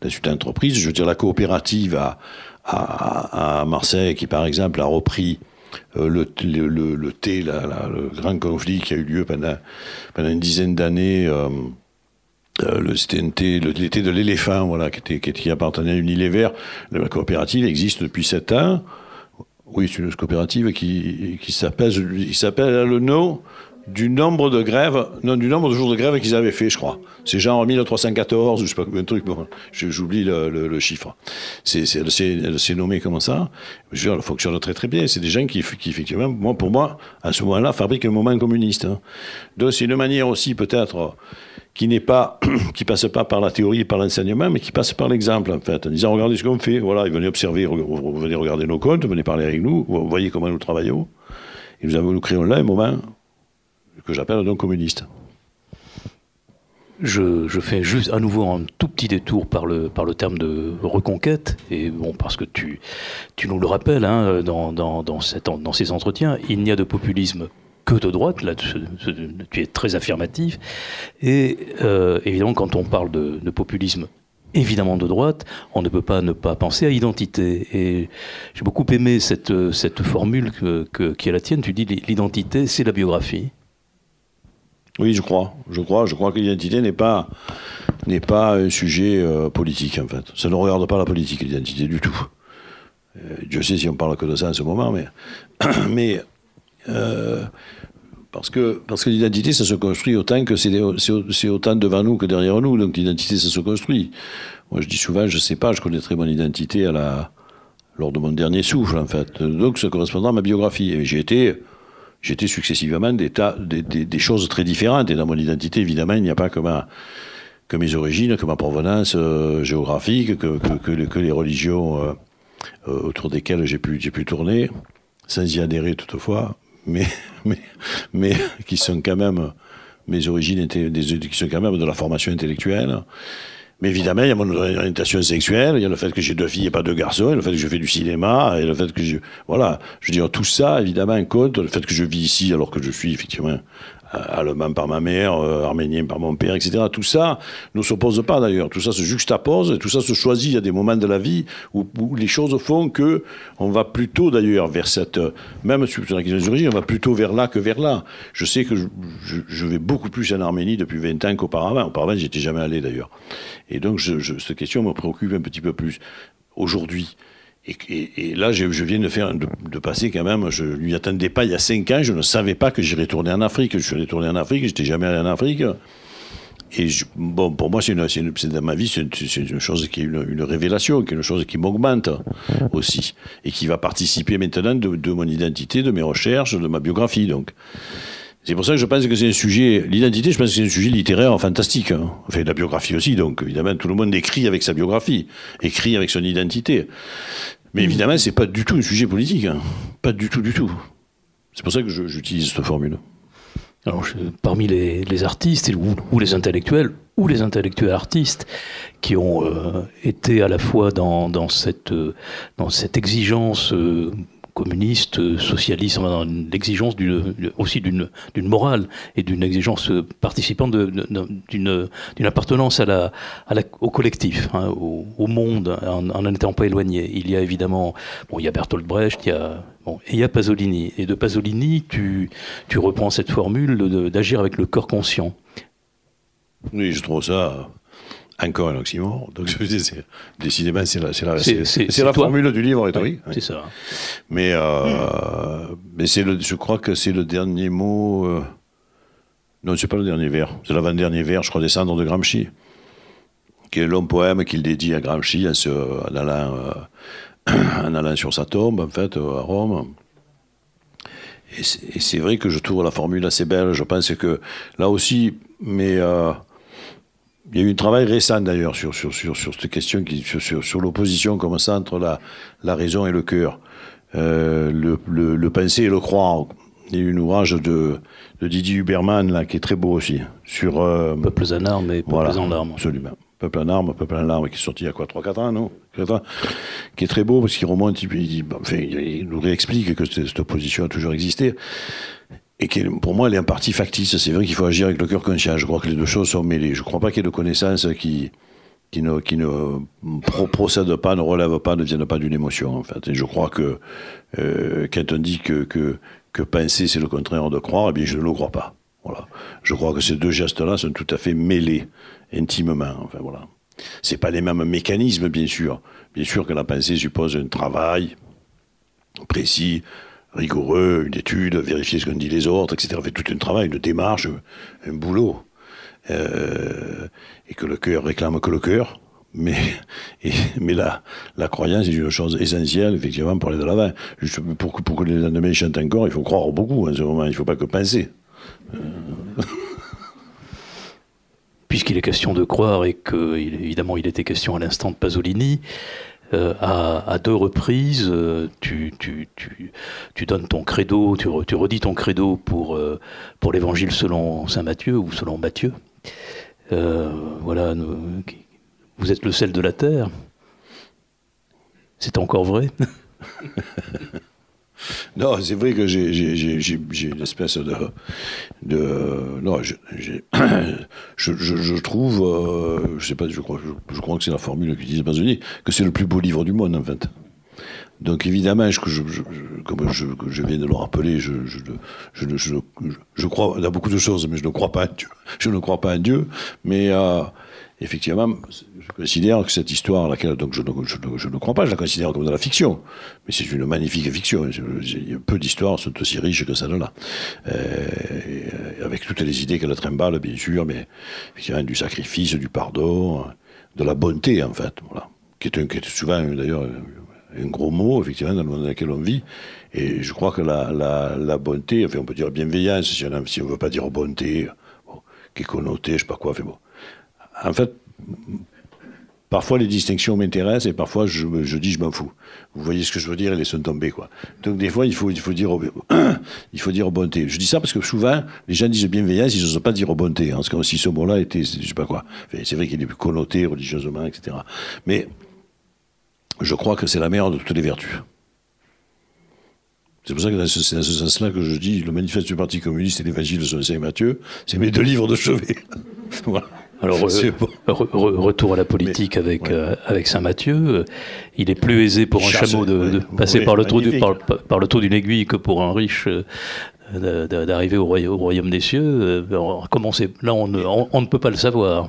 dans une entreprise. Je veux dire, la coopérative à, Marseille, qui par exemple a repris euh, le, le, le, thé, le grand conflit qui a eu lieu pendant, pendant une dizaine d'années. Euh, euh, le TNT, l'été de l'éléphant, voilà, qui, était, qui, appartenait à Unilever. La coopérative existe depuis sept ans. Oui, c'est une coopérative qui, qui s'appelle, il s'appelle le nom du nombre de grèves, non, du nombre de jours de grève qu'ils avaient fait, je crois. C'est genre 1314, je sais pas de trucs, bon, j'oublie le, le, chiffre. C'est, c'est, nommé comme ça. Je veux dire, ça fonctionne très très bien. C'est des gens qui, qui, effectivement, moi, pour moi, à ce moment-là, fabriquent un moment communiste. Hein. Donc c'est une manière aussi, peut-être, qui n'est pas, (coughs) qui passe pas par la théorie et par l'enseignement, mais qui passe par l'exemple, en fait, en disant, regardez ce qu'on fait, voilà, ils venaient observer, venez regarder nos comptes, venez parler avec nous, vous voyez comment nous travaillons. Et nous avons, nous créons là un moment que j'appelle donc communiste. Je, fais juste à nouveau un tout petit détour par le, par le terme de reconquête, et bon, parce que tu, tu nous le rappelles hein, dans, dans, dans, ces entretiens, il n'y a de populisme que de droite, là tu es très affirmatif, et euh, évidemment quand on parle de, de, populisme évidemment de droite, on ne peut pas ne pas penser à identité. Et j'ai beaucoup aimé cette, cette formule que, qui est la tienne, tu dis l'identité c'est la biographie. Oui, je crois. Je crois. Je crois que l'identité n'est pas n'est pas un sujet euh, politique en fait. Ça ne regarde pas la politique, l'identité du tout. Euh, Dieu sait si on parle que de ça en ce moment, mais (coughs) mais euh, parce que parce que l'identité ça se construit autant que c'est c'est autant devant nous que derrière nous. Donc l'identité ça se construit. Moi je dis souvent je sais pas, je connaîtrai mon identité à la lors de mon dernier souffle en fait. Donc ça correspondra à ma biographie. Et j'ai été j'étais successivement des, tas, des, choses très différentes. Et dans mon identité, évidemment, il n'y a pas que, ma, que mes origines, que ma provenance euh, géographique, que, que, les religions euh, euh, autour desquelles j'ai pu, pu tourner, sans y adhérer toutefois, mais, (laughs) mais, mais qui sont quand même, mes origines des, qui sont quand même de la formation intellectuelle. Mais évidemment, il y a mon orientation sexuelle, il y a le fait que j'ai deux filles et pas deux garçons, il y a le fait que je fais du cinéma, et le fait que je... Voilà, je veux dire, tout ça, évidemment, compte. Le fait que je vis ici alors que je suis effectivement allemand par ma mère, euh, arménien par mon père, etc. Tout ça ne s'oppose pas d'ailleurs. Tout ça se juxtapose, et tout ça se choisit. Il y a des moments de la vie où, les choses font que on va plutôt d'ailleurs vers cette, même sur la question des origines, on va plutôt vers là que vers là. Je sais que je, vais beaucoup plus en Arménie depuis 20 ans qu'auparavant. Auparavant, j'étais jamais allé d'ailleurs. Et donc, cette question me préoccupe un petit peu plus aujourd'hui. Et, là, je, viens de faire, de, passer quand même, je lui attendais pas il y a cinq ans, je ne savais pas que j'irais tourner en Afrique. Je suis allé tourner en Afrique, j'étais jamais allé en Afrique. Et je, bon, pour moi, c'est dans ma vie, c'est une, chose qui est une, révélation, qui est une chose qui m'augmente aussi, et qui va participer maintenant de, de, mon identité, de mes recherches, de ma biographie. Donc, c'est pour ça que je pense que c'est un sujet, l'identité, je pense que c'est un sujet littéraire fantastique. Hein. Enfin, la biographie aussi, donc évidemment, tout le monde écrit avec sa biographie, écrit avec son identité. Mais évidemment, c'est pas du tout un sujet politique. Hein. Pas du tout, du tout. C'est pour ça que j'utilise cette formule. Alors, parmi les, artistes ou, les intellectuels ou les intellectuels artistes qui ont euh, été à la fois dans, euh, cette exigence euh, communiste, socialiste, l'exigence aussi d'une morale et d'une exigence participante d'une appartenance à la, à la, au collectif, hein, au, monde, en n'en étant pas éloigné. Il y a évidemment, bon, il y a Bertolt Brecht, il y a, et il y a Pasolini. Et de Pasolini, tu, tu reprends cette formule d'agir avec le corps conscient. Oui, je trouve ça encore un oxymore. Donc, décidément, c'est la, la, c'est, la formule du livre rhétorique. Oui, c'est ça. Mais, euh, mais c'est le, je crois que c'est le dernier mot. Euh, non, c'est pas le dernier vers. C'est l'avant-dernier vers, je crois, descendre de Gramsci. Qui est long poème qu'il dédie à Gramsci en, se, en, allant, euh, (clears throat) en allant sur sa tombe, en fait, à Rome. Et c'est, et c'est vrai que je trouve la formule assez belle. Je pense que là aussi, mais. Euh, il y a eu un travail récent d'ailleurs sur, sur, sur, sur, cette question, qui, sur, sur, l'opposition comme ça entre la, la raison et le cœur, euh, le, le, le, penser et le croire. Il y a eu un ouvrage de, de Didier Huberman là, qui est très beau aussi. Sur, euh, Peuples en armes et Peuples voilà, en larmes. Absolument. Peuple en armes, Peuple en larmes, qui est sorti il y a quoi, 3-4 ans, non 4 ans, Qui est très beau parce qu'il remonte, il, dit, enfin, il nous réexplique que cette, cette opposition a toujours existé et pour moi, elle est en partie factice. C'est vrai qu'il faut agir avec le cœur conscient. Je crois que les deux choses sont mêlées. Je ne crois pas qu'il y ait de connaissances qui, ne, procèdent pas, ne relèvent pas, ne viennent pas d'une émotion, en. Et je crois que euh, quand on dit que, que, que penser, c'est le contraire de croire, eh bien, je ne le crois pas. Voilà. Je crois que ces deux gestes-là sont tout à fait mêlés, intimement. Enfin, voilà. C'est pas les mêmes mécanismes, bien sûr. Bien sûr que la pensée suppose un travail précis, rigoureux, une étude, vérifier ce qu'ont dit les autres, etc. Fait tout un travail, une démarche, un boulot. Euh, et que le cœur réclame que le cœur. Mais, (laughs) et, mais la, la croyance est une chose essentielle, effectivement, pour aller de l'avant. Pour, pour que les lendemains chantent encore, il faut croire beaucoup en ce moment, il ne faut pas que penser. Puisqu'il est question de croire et que, évidemment, il était question à l'instant de Pasolini, euh, à, deux reprises, euh, tu, donnes ton credo, tu, re, tu redis ton credo pour, euh, pour l'évangile selon saint Matthieu ou selon Matthieu. Voilà, vous êtes le sel de la terre. C'est encore vrai (laughs) Non, c'est vrai que j'ai une espèce de. non, (clears throat) je, trouve. Euh, je sais pas, je crois, que c'est la formule qu'utilise Pasolini, que c'est le plus beau livre du monde, en fait. Donc évidemment, comme je, viens de le rappeler, je, je, crois à beaucoup de choses, mais je ne crois pas à Dieu. Je ne crois pas à Dieu, mais euh, effectivement, je considère que cette histoire, laquelle donc je ne, crois pas, je la considère comme de la fiction, mais c'est une magnifique fiction. Peu d'histoires sont aussi riches que celle-là, euh, avec toutes les idées qu'elle trimballe, bien sûr, mais effectivement du sacrifice, du pardon, de la bonté en fait, voilà, qui est, souvent d'ailleurs un gros mot, effectivement, dans le monde dans lequel on vit. Et je crois que la, la, bonté, enfin, on peut dire bienveillance, si on ne veut pas dire bonté, qui est connoté, je sais pas quoi. Fait bon. En fait, parfois les distinctions m'intéressent et parfois je, dis je m'en fous. Vous voyez ce que je veux dire, les sont tombés, quoi. Donc des fois, il faut, il faut, dire, (coughs) il faut dire bonté. Je dis ça parce que souvent, les gens disent bienveillance, ils n'osent pas dire bonté. Hein, comme si ce mot-là était, je sais pas quoi. c'est vrai qu'il est plus connoté religieusement, etc. Mais je crois que c'est la meilleure de toutes les vertus. C'est pour ça que c'est dans ce sens-là que je dis le manifeste du Parti communiste et l'évangile de Saint Matthieu, c'est mes deux livres de chevet. (laughs) Alors, retour à la politique avec, euh, avec Saint Matthieu. il est plus aisé pour un chameau de, passer par, le trou du, par, le trou d'une aiguille que pour un riche euh, d'arriver au, royaume des cieux. Euh, là, on ne peut pas le savoir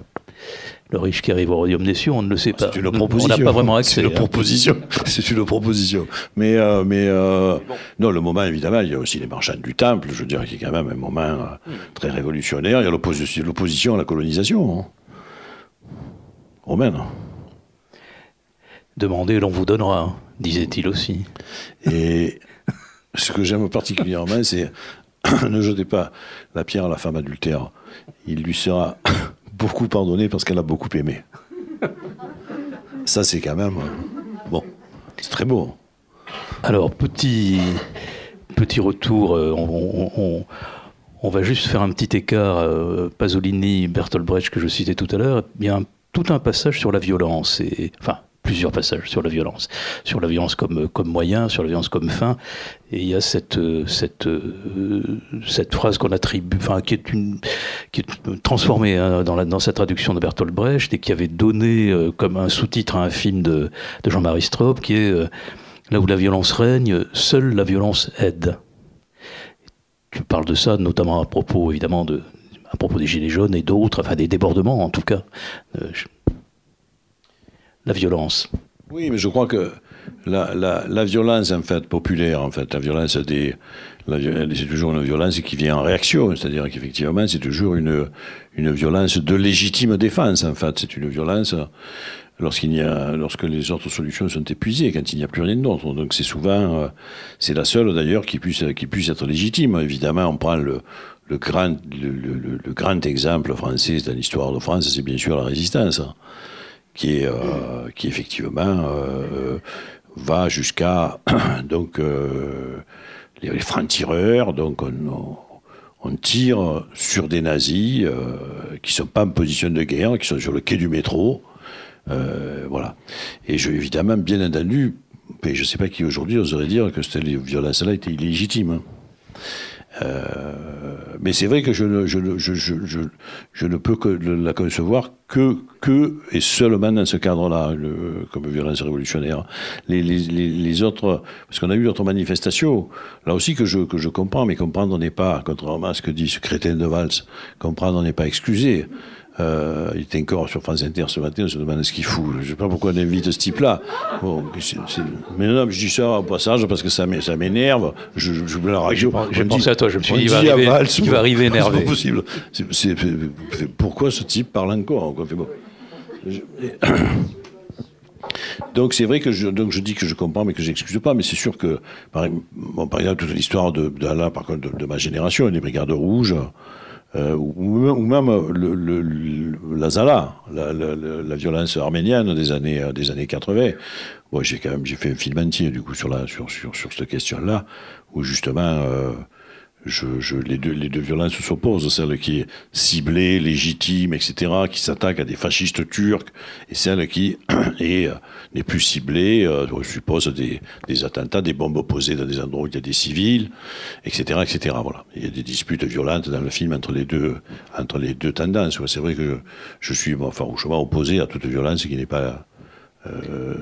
le riche qui arrive au royaume des cieux, on ne le sait pas. C'est une proposition. On n'a pas vraiment accès. C'est une proposition. (laughs) C'est une proposition. Mais, euh, mais euh, non, le moment, évidemment, il y a aussi les marchands du temple. Je dirais qu'il y a quand même un moment euh, très révolutionnaire. Il y a l'opposition à la colonisation hein. romaine. Demandez, l'on vous donnera, disait-il aussi. Et (laughs) ce que j'aime particulièrement, c'est (coughs) ne jetez pas la pierre à la femme adultère. Il lui sera beaucoup pardonné parce qu'elle a beaucoup aimé. Ça, c'est quand même. Euh, bon, c'est très beau. Alors, petit, petit retour, euh, on, va juste faire un petit écart. Euh, Pasolini, Bertolt Brecht, que je citais tout à l'heure, il y a tout un passage sur la violence. Et, enfin, plusieurs passages sur la violence, sur la violence comme, comme moyen, sur la violence comme fin. Et il y a cette, cette, cette phrase qu'on attribue, enfin, qui est, une, qui est transformée hein, dans, la, dans sa traduction de Bertolt Brecht et qui avait donné euh, comme un sous-titre à un film de, de Jean-Marie Straub, qui est euh, Là où la violence règne, seule la violence aide. Tu parles de ça, notamment à propos, évidemment, de, à propos des Gilets jaunes et d'autres, enfin des débordements en tout cas. Euh, la violence. Oui, mais je crois que la, violence, en fait, populaire, en fait, la violence. C'est toujours une violence qui vient en réaction, c'est-à-dire qu'effectivement, c'est toujours une, violence de légitime défense, en fait. C'est une violence lorsqu'il y a, lorsque les autres solutions sont épuisées, quand il n'y a plus rien d'autre. Donc c'est souvent, euh, c'est la seule d'ailleurs qui puisse, qui puisse être légitime. Évidemment, on prend le, grand, le, le grand exemple français dans l'histoire de France, c'est bien sûr la résistance qui est euh, qui effectivement euh, va jusqu'à (clears throat) donc euh, les, francs-tireurs. Donc on, tire sur des nazis qui sont pas en position de guerre, qui sont sur le quai du métro. voilà. Et je, évidemment, bien entendu, je ne sais pas qui aujourd'hui oserait dire que cette violence-là était illégitime. Hein. Euh, mais c'est vrai que je ne, je, je, je, je, ne peux que la concevoir que, que et seulement dans ce cadre-là, comme violence révolutionnaire. Les, les, les autres, parce qu'on a eu d'autres manifestations, là aussi que je, que je comprends, mais comprendre n'est pas, contrairement à ce que dit ce crétin de Valls, comprendre n'est pas excusé. Euh, il était encore sur France Inter ce matin, on se demande ce qu'il fout. Je ne sais pas pourquoi on invite ce type-là. Bon, mais non, je dis ça au passage parce que ça m'énerve. Je, je, je la radio. J'ai pensé à toi, je me suis dit, il va, arriver, il va arriver énervé. C'est pas possible. pourquoi ce type parle encore bon. (coughs) Donc c'est vrai que je, donc je dis que je comprends mais que j'excuse pas, mais c'est sûr que par, bon, par exemple toute l'histoire de, de, par contre, de, de, ma génération, les brigades rouges, euh, ou, même le, le, la Zala, la, la, la, violence arménienne des années, euh, des années 80. Bon, j'ai quand même j'ai fait un film entier du coup sur, la, sur, sur, sur cette question-là, où justement euh, je, les, deux, les deux violences s'opposent, celle qui est ciblée, légitime, etc., qui s'attaque à des fascistes turcs, et celle qui (clears throat) euh, n'est plus ciblée, euh, suppose des, des, attentats, des bombes posées dans des endroits où il y a des civils, etc., etc. Voilà. Il y a des disputes violentes dans le film entre les deux, entre les deux tendances. C'est vrai que je, suis bon, farouchement opposé à toute violence qui n'est pas euh,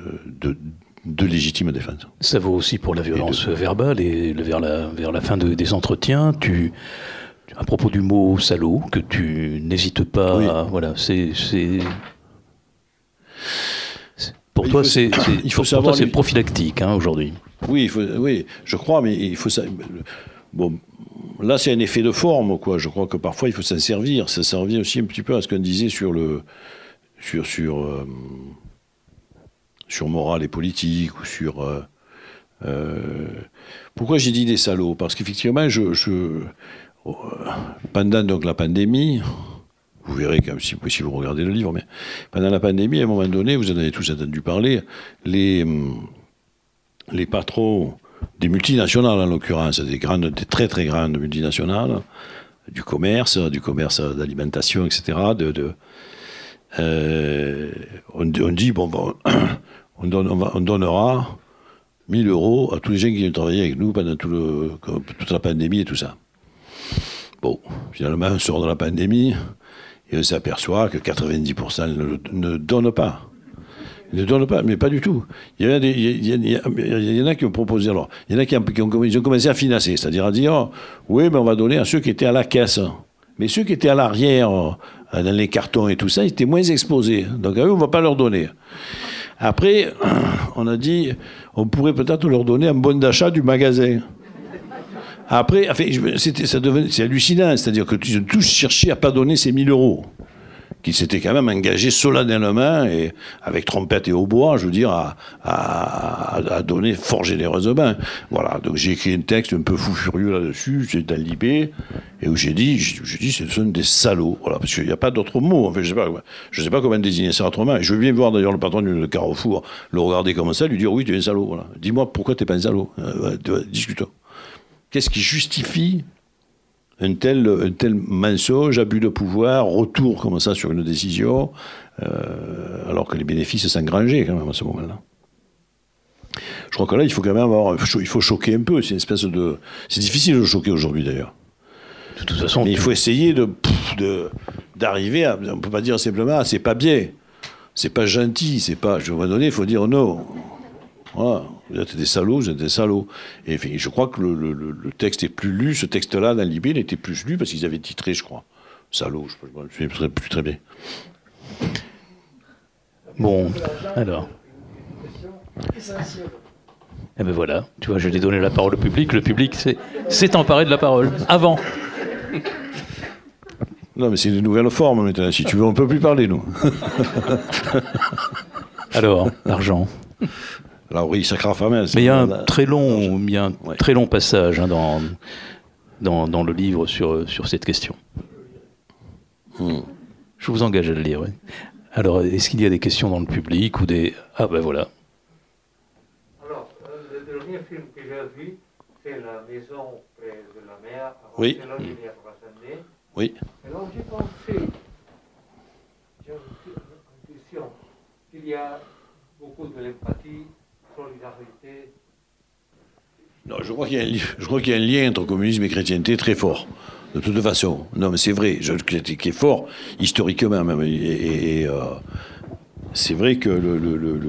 de légitime défense. Ça vaut aussi pour la violence verbale et vers la, vers la fin des entretiens, tu, à propos du mot salaud, que tu n'hésites pas à, Voilà, c'est. Pour toi, c'est il faut savoir c'est prophylactique hein, aujourd'hui. Oui, oui, je crois, mais il faut. Bon, là, c'est un effet de forme, quoi. Je crois que parfois, il faut s'en servir. Ça servir aussi un petit peu à ce qu'on disait sur le sur sur euh, sur morale et politique ou sur. Euh, euh, pourquoi j'ai dit des salauds? Parce qu'effectivement, je, je, pendant donc la pandémie, vous verrez quand si, si, vous regardez le livre, mais pendant la pandémie, à un moment donné, vous en avez tous entendu parler, les, les patrons des multinationales en l'occurrence, des grandes, des très très grandes multinationales, du commerce, du commerce d'alimentation, etc. De, euh, on, dit bon, bon on, donne, on, donnera 1000 euros à tous les gens qui ont travaillé avec nous pendant toute la pandémie et tout ça. Bon, finalement, on sort de la pandémie et on s'aperçoit que 90% ne, ne donnent pas. Ils ne donnent pas, mais pas du tout. Il y, en a qui ont proposé, alors, il y en a qui ont, ont commencé à financer, c'est-à-dire à dire, oui, mais on va donner à ceux qui étaient à la caisse. Mais ceux qui étaient à l'arrière, euh, dans les cartons et tout ça, ils étaient moins exposés. Donc à eux, on ne va pas leur donner. Après, (clears throat) on a dit, on pourrait peut-être leur donner un bon d'achat du magasin. Après, c'est hallucinant, c'est-à-dire que tu tous cherché à pas donner ces 1000 euros qui s'était quand même engagé solennellement et avec trompette et hautbois, je veux dire, à, donner fort généreusement. Voilà, donc j'ai écrit un texte un peu fou furieux là-dessus, c'est dans l'IB, et où j'ai dit, je, dis, ce sont des salauds, voilà, parce qu'il n'y a pas d'autre mot. En fait, je sais sais pas comment désigner ça autrement. je veux bien voir d'ailleurs le patron du Carrefour le regarder comme ça, lui dire oui, tu es un salaud. Voilà. Dis-moi pourquoi tu n'es pas un salaud? Euh, discutons. Qu'est-ce qui justifie un tel, un tel mensonge, abus de pouvoir, retour comme ça sur une décision, euh, alors que les bénéfices s'engrangeaient quand même à ce moment-là. Je crois que là, il faut quand même avoir, il faut choquer un peu. C'est une espèce de, c'est difficile de choquer aujourd'hui d'ailleurs. De toute façon, mais il faut essayer de, d'arriver à, on peut pas dire simplement, ah, c'est pas bien, c'est pas gentil, c'est pas. Je vais un donné, il faut dire non. Voilà, vous êtes des salauds, vous êtes des salauds. Et je crois que le, texte est plus lu, ce texte-là, dans l'IB, il était plus lu parce qu'ils avaient titré, je crois. Salaud, je ne me souviens plus très bien. Bon, alors. Eh ben voilà, tu vois, je l'ai donné la parole au public. Le public s'est emparé de la parole. Avant. Non, mais c'est une nouvelle forme maintenant. Si tu veux, on ne peut plus parler, nous. Alors, l'argent. Mais il y a un très long, il y a un très long passage hein, dans, dans, dans, le livre sur, sur cette question. Hmm. Je vous engage à le lire. Alors, est-ce qu'il y a des questions dans le public ou des... Ah ben voilà. Alors, euh, le dernier film que j'ai vu, c'est La maison près de la mer, à oui. il y a trois années. Oui. Alors j'ai pensé, j'ai l'impression qu'il y a beaucoup de l'empathie non, je crois qu'il y, a un lien entre communisme et chrétienté très fort. De toute façon. Non, mais c'est vrai, je, qui est fort, historiquement même. Et, euh, c'est vrai que le,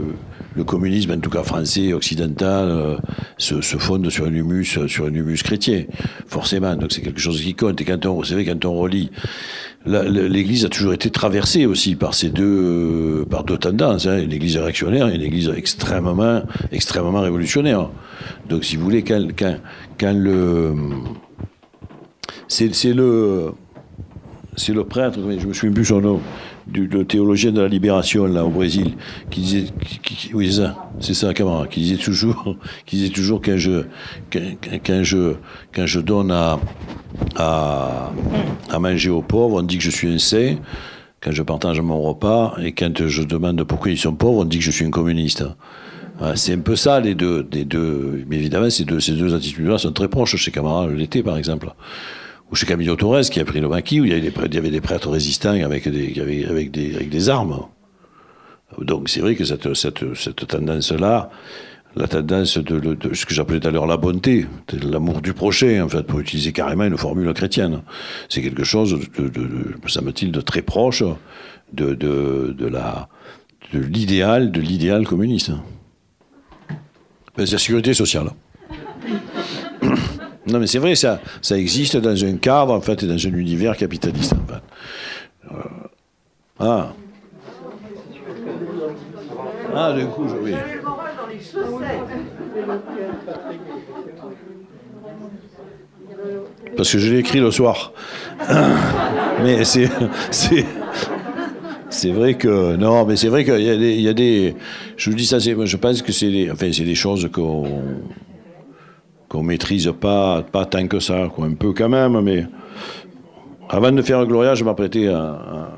communisme, en tout cas français, occidental, euh, se, fonde sur un humus, sur un humus chrétien, forcément. Donc c'est quelque chose qui compte. Et quand on, quand on relit l'Église a toujours été traversée aussi par ces deux, deux tendances. Hein. Une Église réactionnaire et une Église extrêmement, extrêmement révolutionnaire. Donc, si vous voulez, quand, quand, le, c'est le, c'est le prêtre, je me souviens plus son nom, du, le théologien de la libération là au Brésil, qui disait, oui ça, c'est ça, camarade, qui disait toujours, (laughs) qui disait toujours quand je, quand, quand je donne à, à, à, manger aux pauvres, on dit que je suis un saint. Quand je partage mon repas et quand je demande pourquoi ils sont pauvres, on dit que je suis un communiste. C'est un peu ça les deux, les deux. Mais évidemment, ces deux, ces deux attitudes-là sont très proches chez Camara l'été, par exemple ou chez Camilo Torres qui a pris le maquis, où il y avait des, prêtres résistants avec des, avec des, armes. Donc c'est vrai que cette, cette, cette tendance-là, la tendance de, ce que j'appelais tout à l'heure la bonté, l'amour du prochain, en fait, pour utiliser carrément une formule chrétienne, c'est quelque chose, de, me semble-t-il, de très proche de, l'idéal de l'idéal communiste. Ben, la sécurité sociale. Non, mais c'est vrai, ça, ça existe dans un cadre, en fait, et dans un univers capitaliste, en fait. Euh, ah. Ah, d'un coup, je, oui. Parce que je l'ai écrit le soir. (coughs) mais c'est. C'est vrai que non, mais c'est vrai qu'il y, a des, il y a des. Je vous dis ça, je pense que c'est des, enfin, c'est des choses qu'on qu'on maîtrise pas, pas tant que ça, quoi, un peu quand même, mais avant de faire Gloria, je m'apprêtais à,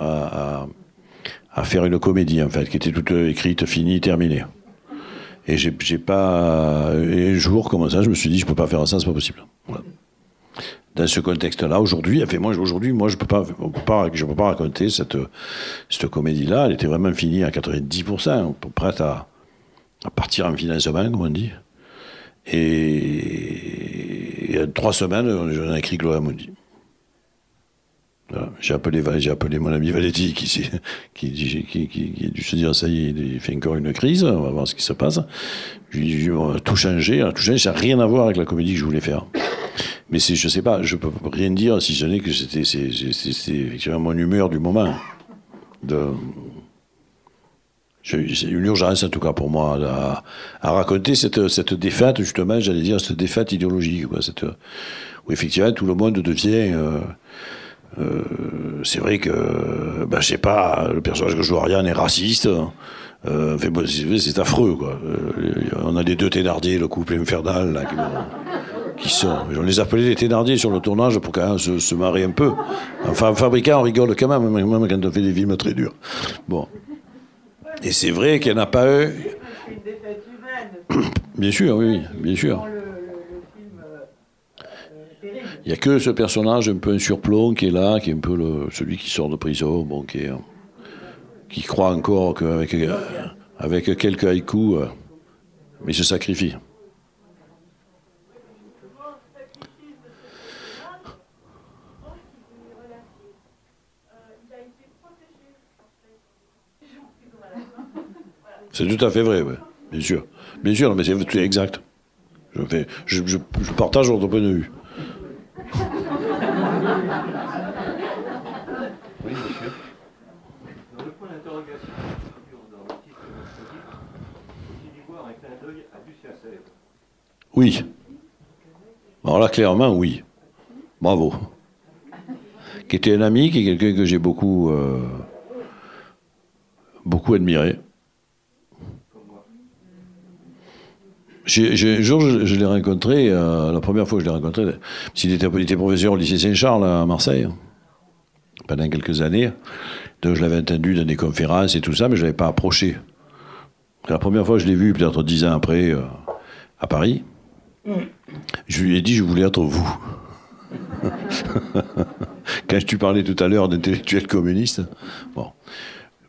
à, faire une comédie en fait, qui était toute écrite, finie, terminée. Et j'ai, pas. Et un jour, comme ça, je me suis dit, je peux pas faire ça, c'est pas possible. Dans ce contexte-là, aujourd'hui, enfin, moi, aujourd'hui, moi, je peux pas, je peux pas raconter cette, cette comédie-là. Elle était vraiment finie à 90%, prête à, à partir en financement, comme on dit. Et, il y a trois semaines, j'en ai écrit Gloria. J'ai appelé, j'ai appelé mon ami Valetti qui, a dû se dire ça y est, il fait encore une crise, on va voir ce qui se passe. Je lui ai dit, on a tout changé, ça n'a rien à voir avec la comédie que je voulais faire. Mais je sais pas, je peux rien dire si ce n'est que c'était, effectivement mon humeur du moment. C'est une urgence en tout cas pour moi à, à raconter cette, cette, défaite justement, j'allais dire cette défaite idéologique, quoi, cette, où effectivement tout le monde devient. Euh, euh, c'est vrai que, ben, je sais pas, le personnage que joue Ariane est raciste. Euh, c'est affreux, quoi. Euh, on a les deux Thénardier, le couple infernal, là, qui, sont. On les appelait les Thénardier sur le tournage pour quand même se, se marrer un peu. Enfin, fabricant, on rigole quand même, même quand on fait des films très durs. Bon. Et c'est vrai qu'il n'y en a pas eu. une défaite humaine. Bien sûr, oui, bien sûr. Il n'y a que ce personnage un peu un surplomb qui est là, qui est un peu le, celui qui sort de prison, bon, qui, qui croit encore qu'avec avec quelques haïkus, euh, mais il se sacrifie. C'est tout à fait vrai, oui, bien sûr. Bien sûr, mais c'est exact. Je, fais, je, je, je partage votre point de vue. Oui, monsieur. Dans le point d'interrogation dans le titre de votre voir un clin d'œil à Lucien Sèvres. Oui. Alors là, clairement, oui. Bravo. Qui était un ami, qui est quelqu'un que j'ai beaucoup, euh, beaucoup admiré. Un jour, je, l'ai rencontré, euh, la première fois que je l'ai rencontré, il était, était, professeur au lycée Saint-Charles à Marseille, pendant quelques années. Donc je l'avais entendu dans des conférences et tout ça, mais je ne l'avais pas approché. La première fois que je l'ai vu, peut-être dix ans après, euh, à Paris, je lui ai dit je voulais être vous. (laughs) Quand tu parlais tout à l'heure d'intellectuel communiste. Bon.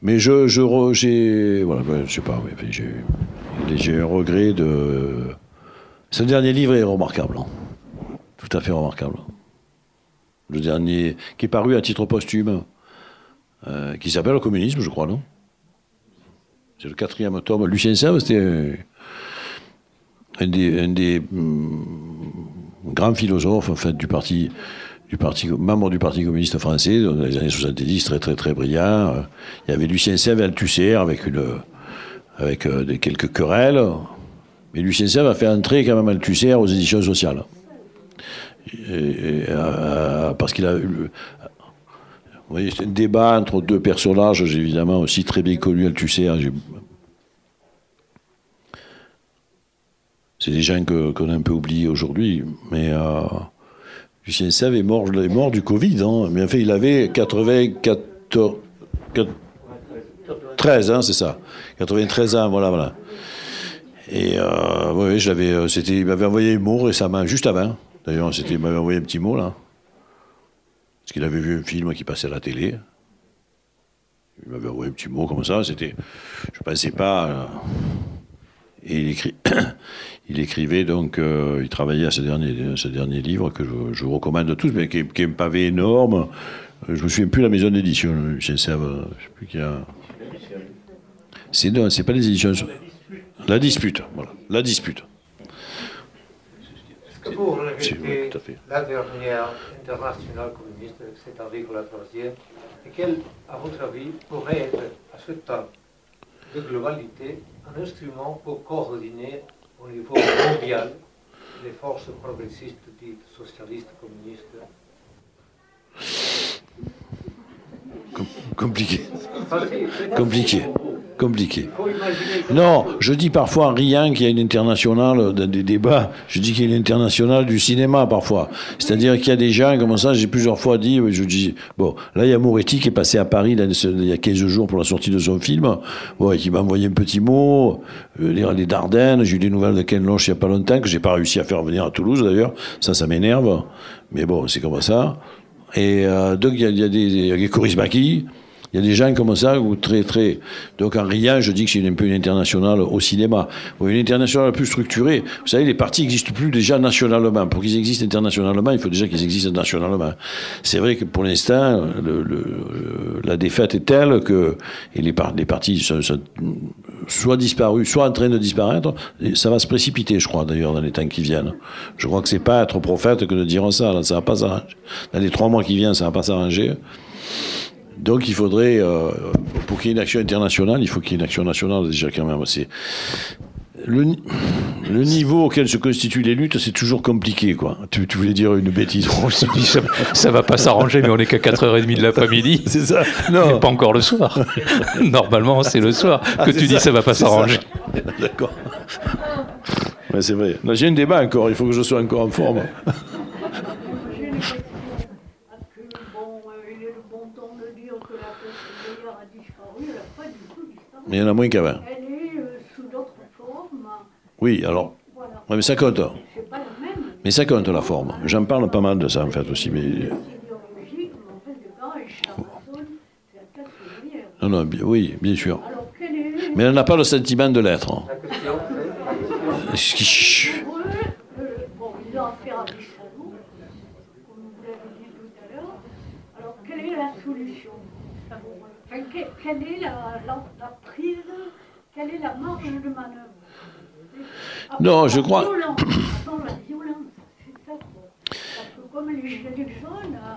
Mais je, je, j'ai, voilà, je sais pas, j'ai, un regret de. Ce dernier livre est remarquable, hein. tout à fait remarquable. Le dernier, qui est paru à titre posthume, euh, qui s'appelle Le communisme, je crois, non? C'est le quatrième tome. Lucien Serve, c'était un des, hum, grands philosophes en fait, du parti du parti, membre du Parti communiste français dans les années 70, très très très brillant. Il y avait Lucien Sèvres et Althusser avec, une, avec euh, quelques querelles. Mais Lucien Sèvres a fait entrer quand même Althusser aux éditions sociales. Euh, parce qu'il a eu. Vous voyez, c'est un débat entre deux personnages, évidemment aussi très bien connu Althusser. C'est des gens qu'on a un peu oubliés aujourd'hui, mais. Euh, Lucien Sèvres est mort, est mort du Covid, hein. mais en fait, il avait 94, 13 ans, c'est ça. 93 ans, voilà, voilà. Et euh, oui, j'avais, euh, c'était, il m'avait envoyé un mot récemment, juste avant. D'ailleurs, c'était, il m'avait envoyé un petit mot là, parce qu'il avait vu un film qui passait à la télé. Il m'avait envoyé un petit mot comme ça. C'était, je pensais pas. Euh, et il écrit, (coughs) il écrivait donc, euh, il travaillait à ce dernier, ce dernier livre que je, vous recommande à tous, mais qui est, un pavé énorme. Je me souviens plus la maison d'édition, je sais plus qui a. C'est non, c'est pas les éditions. La dispute, voilà. La dispute. Est-ce que pour Si, oui, tout à fait. la dernière internationale communiste, c'est-à-dire la troisième, et quel, à votre avis, pourrait être à ce temps de globalité un instrument pour coordonner au niveau mondial les forces progressistes dites socialistes, communistes? Compliqué. Compliqué. Compliqué. Non, je dis parfois en riant qu'il y a une internationale des débats. Je dis qu'il y a une internationale du cinéma parfois. C'est-à-dire qu'il y a des gens comme ça, j'ai plusieurs fois dit, je dis, bon, là il y a Moretti qui est passé à Paris il y a 15 jours pour la sortie de son film, bon, et qui m'a envoyé un petit mot, euh, les, Dardennes, j'ai eu des nouvelles de Ken Loach il n'y a pas longtemps, que j'ai pas réussi à faire venir à Toulouse d'ailleurs, ça, ça m'énerve, mais bon, c'est comme ça. Et euh, donc il y a, y a des, y a des il y a des gens comme ça, ou très, très. Donc en riant, je dis que c'est un peu une internationale au cinéma. Ou une internationale plus structurée. Vous savez, les partis n'existent plus déjà nationalement. Pour qu'ils existent internationalement, il faut déjà qu'ils existent nationalement. C'est vrai que pour l'instant, le- la défaite est telle que et les, par- les partis sont, soit disparus, soit en train de disparaître. Ça va se précipiter, je crois, d'ailleurs, dans les temps qui viennent. Je crois que c'est pas être prophète que de dire ça. Ça va pas s'arranger. Dans les trois mois qui viennent, ça va pas s'arranger. Donc il faudrait, euh, pour qu'il y ait une action internationale, il faut qu'il y ait une action nationale déjà quand même. C'est le, ni- le niveau auquel se constituent les luttes, c'est toujours compliqué, quoi. Tu, tu voulais dire une bêtise On se dit, ça, ça va pas s'arranger, mais on est qu'à 4h30 de l'après-midi. (laughs) C'est ça Non, pas encore le soir. (laughs) Normalement, c'est le soir que Ah, c'est tu dis ça, va pas s'arranger. (laughs) d'accord. Ouais, c'est vrai. J'ai un débat encore. Il faut que je sois encore en forme. J'ai une question. Parce que, bon, euh, il est le bon temps de dire que la peste d'ailleurs a disparu, elle n'a pas du tout disparu. Mais il y en a moins qu'avant. Elle est euh, sous d'autres formes. Oui, alors. Voilà. Ouais, mais ça compte. Pas la même. Mais ça compte la forme. J'en parle pas mal de ça en fait aussi. Mais ouvrière. non, non, oui, bien sûr. Alors, est. Mais elle n'a pas le sentiment de l'être. hein. la question, c'est Chut. Pour eux, bon, ils ont affaire à des salauds, comme vous l'avez dit tout à l'heure. Alors, quelle est la solution? Que- Quelle est la, la- la prise Quelle est la marge de manœuvre? Après, Non, je crois- Violence, la violence, c'est ça. quoi. Parce que comme les gilets jaunes euh,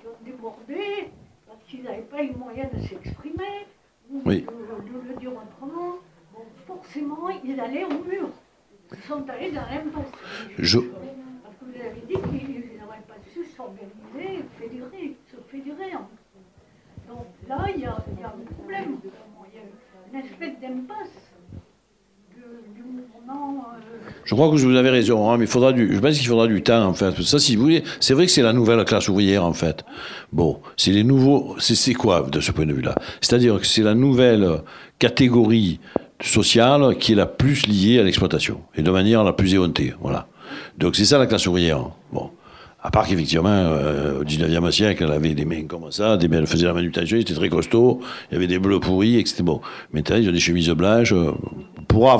qui ont débordé, parce qu'ils n'avaient pas les moyens de s'exprimer, ou Oui. de, de le dire autrement, bon, forcément, ils allaient au mur. Ils sont allés dans l'impasse. Je- Parce que vous avez dit qu'ils n'auraient pas su s'organiser, fédérer, se fédérer. en fait. Donc là, il y, a un problème. Il y a une espèce d'impasse euh, Je crois que vous avez raison, hein, mais il faudra du, je pense qu'il faudra du temps, en fait. Ça, c'est vrai que c'est la nouvelle classe ouvrière, en fait. Bon, c'est les nouveaux, c'est, quoi, de ce point de vue-là? C'est-à-dire que c'est la nouvelle catégorie sociale qui est la plus liée à l'exploitation, et de manière la plus éhontée, voilà. Donc c'est ça la classe ouvrière. Bon. À part qu'effectivement, euh, au 19e siècle, elle avait des mains comme ça, elle faisait la manutention, c'était très costaud, il y avait des bleus pourris, et c'était bon. Maintenant, ils ont des chemises blanches, euh,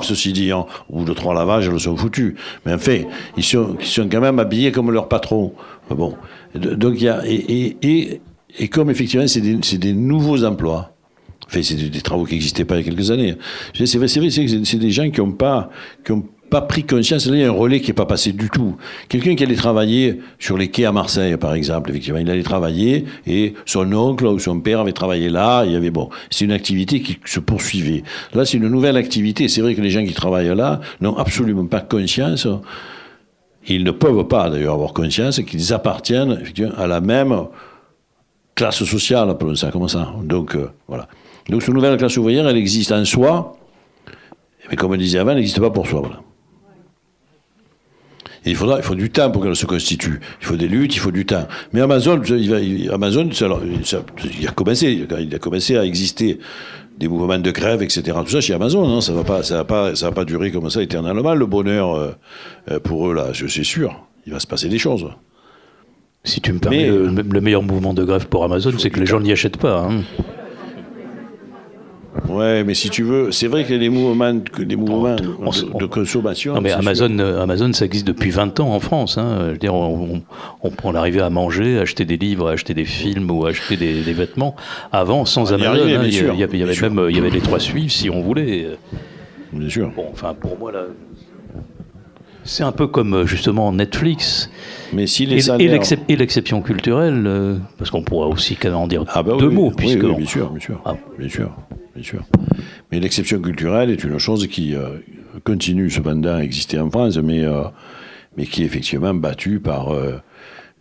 ceci dit, hein. bout de trois lavages, elles sont foutues. Mais ils sont, ils sont quand même habillés comme leur patron. Bon. Donc, il y a, et, comme effectivement, c'est des, nouveaux emplois. Enfin, c'est des, travaux qui n'existaient pas il y a quelques années. Dis, C'est vrai, c'est vrai, c'est des gens qui n'ont pas, qui ont pas pris conscience. Là, il y a un relais qui n'est pas passé du tout. Quelqu'un qui allait travailler sur les quais à Marseille, par exemple, effectivement, il allait travailler et son oncle ou son père avait travaillé là. Il y avait bon, c'est une activité qui se poursuivait. Là, c'est une nouvelle activité. C'est vrai que les gens qui travaillent là n'ont absolument pas conscience. Ils ne peuvent pas d'ailleurs avoir conscience qu'ils appartiennent à la même classe sociale, appelons ça comme ça. Donc, euh, voilà. Donc, cette nouvelle classe ouvrière, elle existe en soi, mais comme on disait avant, elle n'existe pas pour soi. Et il, faudra, il faut du temps pour qu'elle se constitue. Il faut des luttes, il faut du temps. Mais Amazon, il va- il- Amazon ça, alors, ça- il, a commencé, il a commencé à exister des mouvements de grève, etc. Tout ça chez Amazon, hein, ça ne va, pas- ça va, pas- ça va pas durer comme ça éternellement, le bonheur euh, euh, pour eux, là, c'est c'est sûr. Il va se passer des choses. Si tu me permets, Mais- le, le meilleur mouvement de grève pour Amazon, c'est que les gens n'y achètent pas. hein. Ouais, mais si tu veux, c'est vrai les mouvements, que les mouvements on de, de consommation. Non mais Amazon, euh, Amazon, ça existe depuis 20 ans en France. hein. Je veux dire, on, on, on arrivait à manger, acheter des livres, acheter des films ou acheter des, des vêtements avant sans On y Amazon. hein. Il y, y avait, y bien sûr. même, il y avait les trois suives si on voulait. Bien sûr. Bon, enfin, pour moi, là, c'est un peu comme euh, justement Netflix. Mais si les salaires... et l'exception culturelle, euh, parce qu'on pourra aussi en dire Ah bah deux oui, mots, oui, puisque oui, bien sûr, bien sûr, Ah. bien sûr, bien sûr. Mais l'exception culturelle est une chose qui euh, continue cependant à exister en France, mais euh, mais qui est effectivement battue par euh,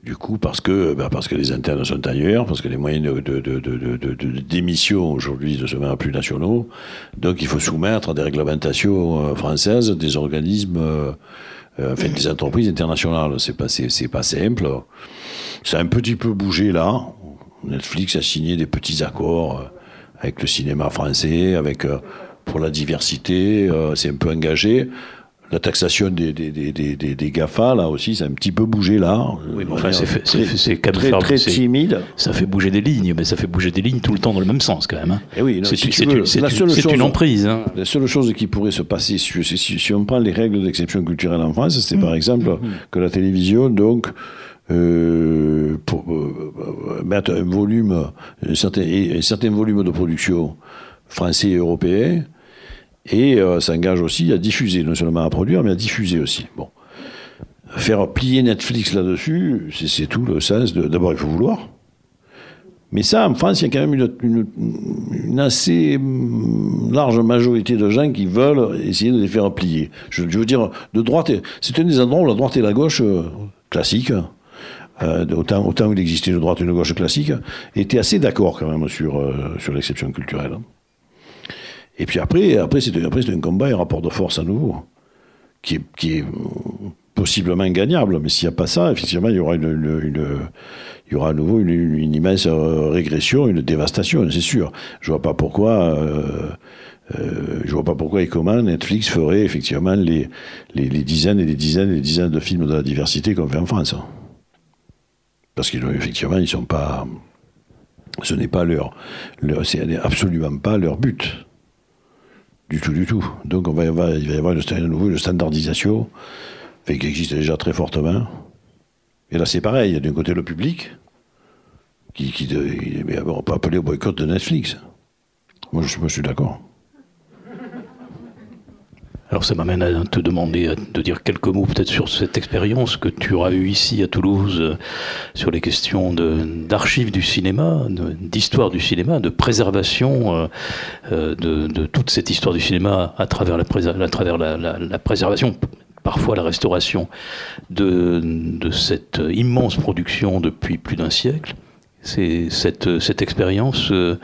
du coup parce que bah, parce que les internes sont ailleurs, parce que les moyens de, de, de, de, d'émission aujourd'hui ne sont plus nationaux, donc il faut soumettre à des réglementations euh, françaises des organismes. euh, euh, enfin, des entreprises internationales, c'est pas, c'est, pas simple. Ça a un petit peu bougé là. Netflix a signé des petits accords euh, avec le cinéma français, avec euh, pour la diversité, euh, c'est un peu engagé. La taxation des, des, des, des, des- GAFA, là aussi, c'est un petit peu bougé là. Oui, mais De enfin, c'est très, très, très timide. ça fait bouger des lignes, mais ça fait bouger des lignes tout le temps dans le même sens quand même. hein. Eh oui, non, c'est si une- une, emprise. hein. La seule chose qui pourrait se passer, si, si- si- si on prend les règles d'exception culturelle en France, c'est Mmh. par exemple que la télévision, donc, euh, pour euh, euh, mettre un volume, un certain, et un certain volume de production français et européen, et euh, s'engage aussi à diffuser, non seulement à produire, mais à diffuser aussi. Bon. Faire plier Netflix là-dessus, c'est tout le sens de. D'abord, il faut vouloir. Mais ça, en France, il y a quand même une, assez hum, large majorité de gens qui veulent essayer de les faire plier. Je, veux dire, de droite, c'est un des endroits où la droite et la gauche euh, classique, euh, autant, autant il existait une droite et une gauche classique, étaient assez d'accord quand même sur, euh, sur l'exception culturelle. Et puis après, après c'est un combat et un rapport de force à nouveau, qui est, qui est possiblement gagnable. Mais s'il n'y a pas ça, effectivement, il y aura, une, il y aura à nouveau une, immense euh, régression, une dévastation, c'est sûr. Je vois pas pourquoi. euh, euh, je vois pas pourquoi et comment Netflix ferait effectivement les, les, les dizaines et les dizaines et les dizaines de films de la diversité qu'on fait en France. Parce qu'effectivement, ils sont pas. Ce n'est pas leur, leur c'est absolument pas leur but. Du tout, du tout. Donc on va, il va y avoir une, standardisation qui existe déjà très fortement. Et là, c'est pareil. Il y a d'un côté le public qui, qui on peut appeler au boycott de Netflix. Moi, je, moi, je suis d'accord. Alors ça m'amène à te demander de dire quelques mots peut-être sur cette expérience que tu auras eue ici à Toulouse euh, sur les questions d'archives du cinéma, d'histoire du cinéma, de préservation euh, euh, de, toute cette histoire du cinéma à travers la, préservation, parfois la restauration de cette immense production depuis plus d'un siècle. Cette, cette expérience, euh,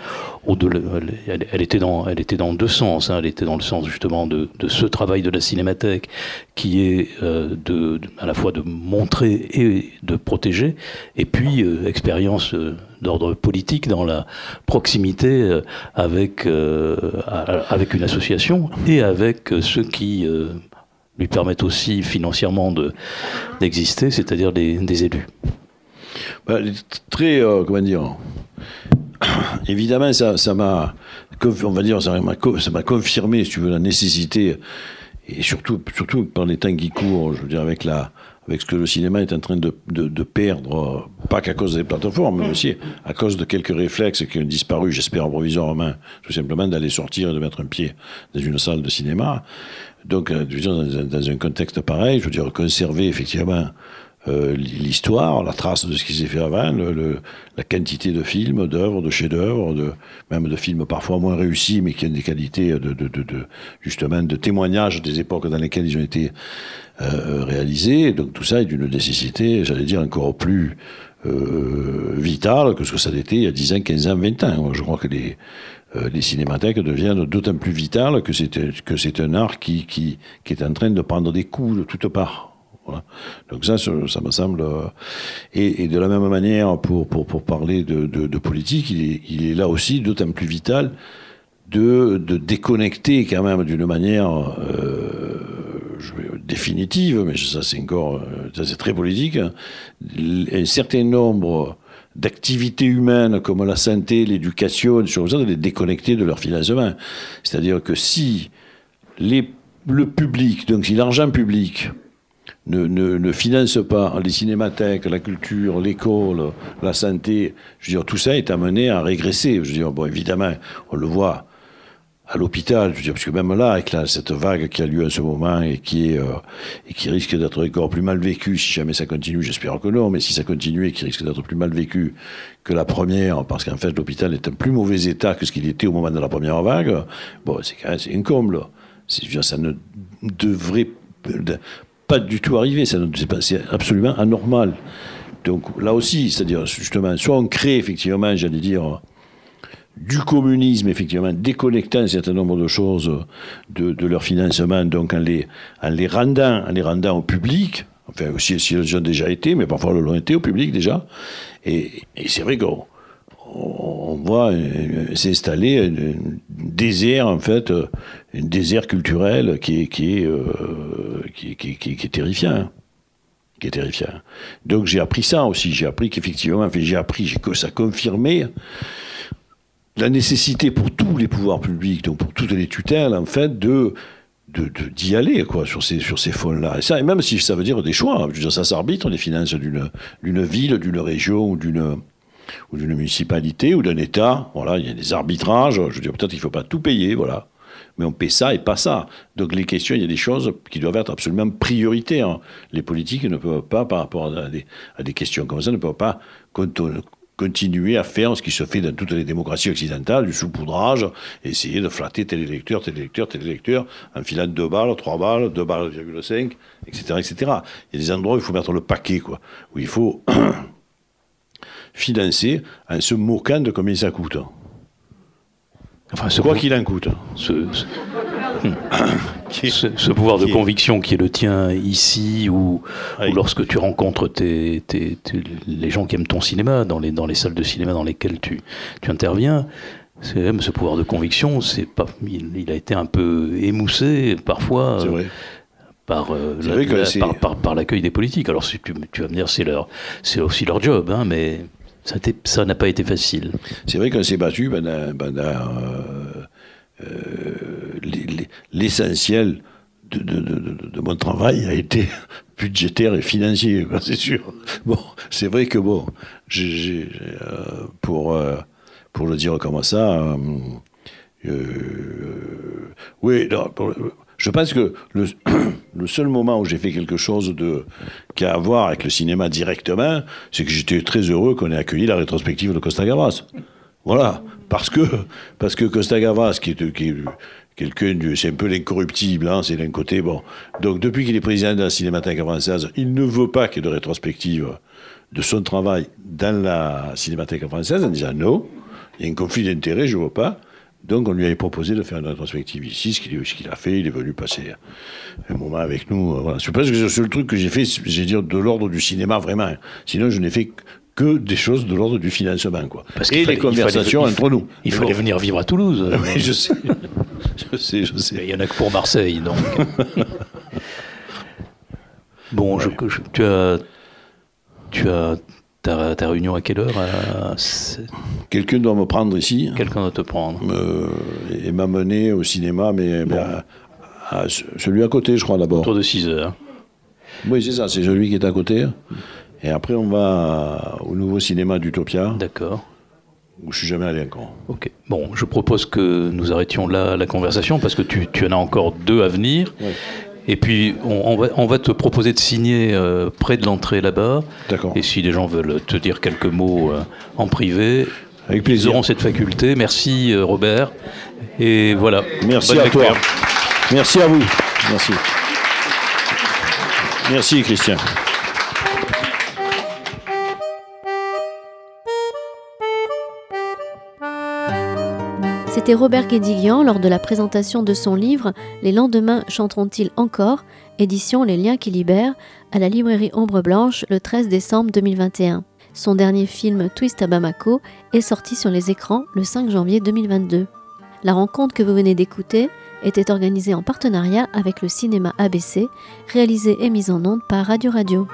elle, était dans, elle était dans deux sens. hein. Elle était dans le sens justement de, ce travail de la cinémathèque qui est euh, à la fois de montrer et de protéger, et puis euh, expérience d'ordre politique dans la proximité avec, avec une association et avec ceux qui lui permettent aussi financièrement de- d'exister, c'est-à-dire des élus. Bah, très, euh, comment dire, (coughs) évidemment, ça, ça m'a, on va dire, ça m'a, confirmé, si tu veux, la nécessité, et surtout, surtout par les temps qui courent, je veux dire, avec la, avec ce que le cinéma est en train de, perdre, euh, pas qu'à cause des plateformes, mais aussi à cause de quelques réflexes qui ont disparu, j'espère provisoirement, tout simplement d'aller sortir et de mettre un pied dans une salle de cinéma. Donc, euh, dans un contexte pareil, je veux dire, conserver effectivement euh, l'histoire, la trace de ce qui s'est fait avant, le- la quantité de films, d'œuvres, de chefs-d'œuvre, de, même de films parfois moins réussis, mais qui ont des qualités de, de, justement de témoignages des époques dans lesquelles ils ont été euh, réalisés. Donc tout ça est d'une nécessité, j'allais dire, encore plus euh, vitale que ce que ça l'était il y a 10 ans, 15 ans, 20 ans. Je crois que les, euh, cinémathèques deviennent d'autant plus vitales que c'est que c'est un art qui, qui, qui est en train de prendre des coups de toutes parts. Donc ça, ça me semble... euh, Et, de la même manière, pour, pour, pour parler de, de, politique, il est, là aussi d'autant plus vital de, de déconnecter quand même d'une manière euh, définitive, mais ça c'est encore, euh, ça c'est très politique, hein, un certain nombre d'activités humaines comme la santé, l'éducation, comme ça, de les déconnecter de leur financement. C'est-à-dire que si les, le public, donc si l'argent public ne, finance pas les cinémathèques, la culture, l'école, la santé, je veux dire, tout ça est amené à régresser. Je veux dire, bon, évidemment, on le voit à l'hôpital, parce que même là, avec cette vague qui a lieu en ce moment et qui, est, euh, et qui risque d'être encore plus mal vécue, si jamais ça continue, j'espère que non, mais si ça continue et qui risque d'être plus mal vécue que la première, parce qu'en fait l'hôpital est en plus mauvais état que ce qu'il était au moment de la première vague, bon, c'est quand même c'est comble. Ça ne devrait pas du tout arriver, c'est absolument anormal. Donc là aussi, c'est-à-dire justement, soit on crée effectivement, j'allais dire, du communisme, effectivement, déconnectant un certain nombre de choses de, leur financement, donc en les, en les, rendant, en les rendant au public, enfin, aussi si elles ont déjà été, mais parfois elles l'ont été au public déjà. Et, c'est vrai qu'on on voit s'installer un désert, en fait, un désert culturel qui est, qui est, euh, qui, est terrifiant qui est terrifiant. Donc j'ai appris ça aussi. J'ai appris qu'effectivement, j'ai appris que ça confirmait la nécessité pour tous les pouvoirs publics, donc pour toutes les tutelles, en fait, de d'y aller quoi sur ces sur ces fonds-là et ça et même si ça veut dire des choix dire ça s'arbitre les finances d'une d'une ville d'une région ou d'une ou d'une municipalité ou d'un État voilà il y a des arbitrages je veux dire peut-être qu'il faut pas tout payer voilà mais on paie ça et pas ça donc les questions il y a des choses qui doivent être absolument prioritaires les politiques ne peuvent pas par rapport à des, à des questions comme ça ne peuvent pas continuer à faire ce qui se fait dans toutes les démocraties occidentales, du saupoudrage, essayer de flatter tel électeur, tel électeur, tel électeur, en filant deux balles, trois balles, deux balles, 2,5, etc., etc. Il y a des endroits où il faut mettre le paquet, quoi, où il faut (clears throat) financer en se moquant de combien ça coûte. Enfin, quoi qu'il en coûte? (coughs) ce, pouvoir de conviction qui est le tien ici ou, lorsque tu rencontres tes, les gens qui aiment ton cinéma dans les, dans les salles de cinéma dans lesquelles tu, tu interviens, c'est ce pouvoir de conviction, c'est pas, il, a été un peu émoussé parfois. Euh, par, euh, par, par, l'accueil des politiques. Alors tu, tu vas me dire c'est leur c'est aussi leur job, hein, mais ça n'a pas été facile. C'est vrai qu'on s'est battu pendant, euh, euh, l'essentiel de, mon travail a été (laughs) budgétaire et financier, (laughs) c'est sûr. Bon, c'est vrai que bon, euh, pour, le dire comme ça, oui, je pense que (clears throat) le, seul moment où j'ai fait quelque chose de, qui a à voir avec le cinéma directement, c'est que j'étais très heureux qu'on ait accueilli la rétrospective de Costa Gavras. Voilà. Parce que, parce que Costa Gavras, qui est, quelqu'un c'est un peu l'incorruptible, hein, c'est d'un côté, bon. Donc, depuis qu'il est président de la Cinémathèque française, il ne veut pas qu'il y ait de rétrospective de son travail dans la Cinémathèque française en disant non, il y a un conflit d'intérêts, je ne veux pas. Donc on lui avait proposé de faire une rétrospective ici, ce qu'il a fait, il est venu passer un moment avec nous. Voilà. Je pense que c'est le seul truc que j'ai fait, j'ai dire, de l'ordre du cinéma vraiment. Sinon, je n'ai fait que des choses de l'ordre du financement. Quoi. Parce et les conversations entre nous. Il fallait venir vivre à Toulouse. (laughs) oui, (laughs) je sais. je sais, je sais. Il n'y en a que pour Marseille, donc. (laughs) bon, je, tu as... Tu as ta, ta, réunion à quelle heure Quelqu'un doit me prendre ici. Quelqu'un doit te prendre. et m'amener au cinéma, mais, à, celui à côté, je crois, d'abord. Autour de 6 heures. Oui, c'est ça, c'est celui qui est à côté. Et après, on va au nouveau cinéma d'Utopia. D'accord. Où je suis jamais allé encore. Ok. Bon, je propose que nous arrêtions là la conversation parce que tu, tu en as encore deux à venir. Et puis, on, va, on, va, te proposer de signer euh, près de l'entrée là-bas. D'accord. Et si des gens veulent te dire quelques mots euh, en privé, Avec plaisir. ils auront cette faculté. Merci, euh, Robert. Et voilà. Merci à toi. Merci à vous. Merci. Merci, Christian. C'était Robert Guédiguian lors de la présentation de son livre Les lendemains chanteront-ils encore? Édition Les liens qui libèrent à la librairie Ombre Blanche le 13 décembre 2021. Son dernier film Twist à Bamako est sorti sur les écrans le 5 janvier 2022. La rencontre que vous venez d'écouter était organisée en partenariat avec le cinéma ABC, réalisée et mise en onde par Radio Radio.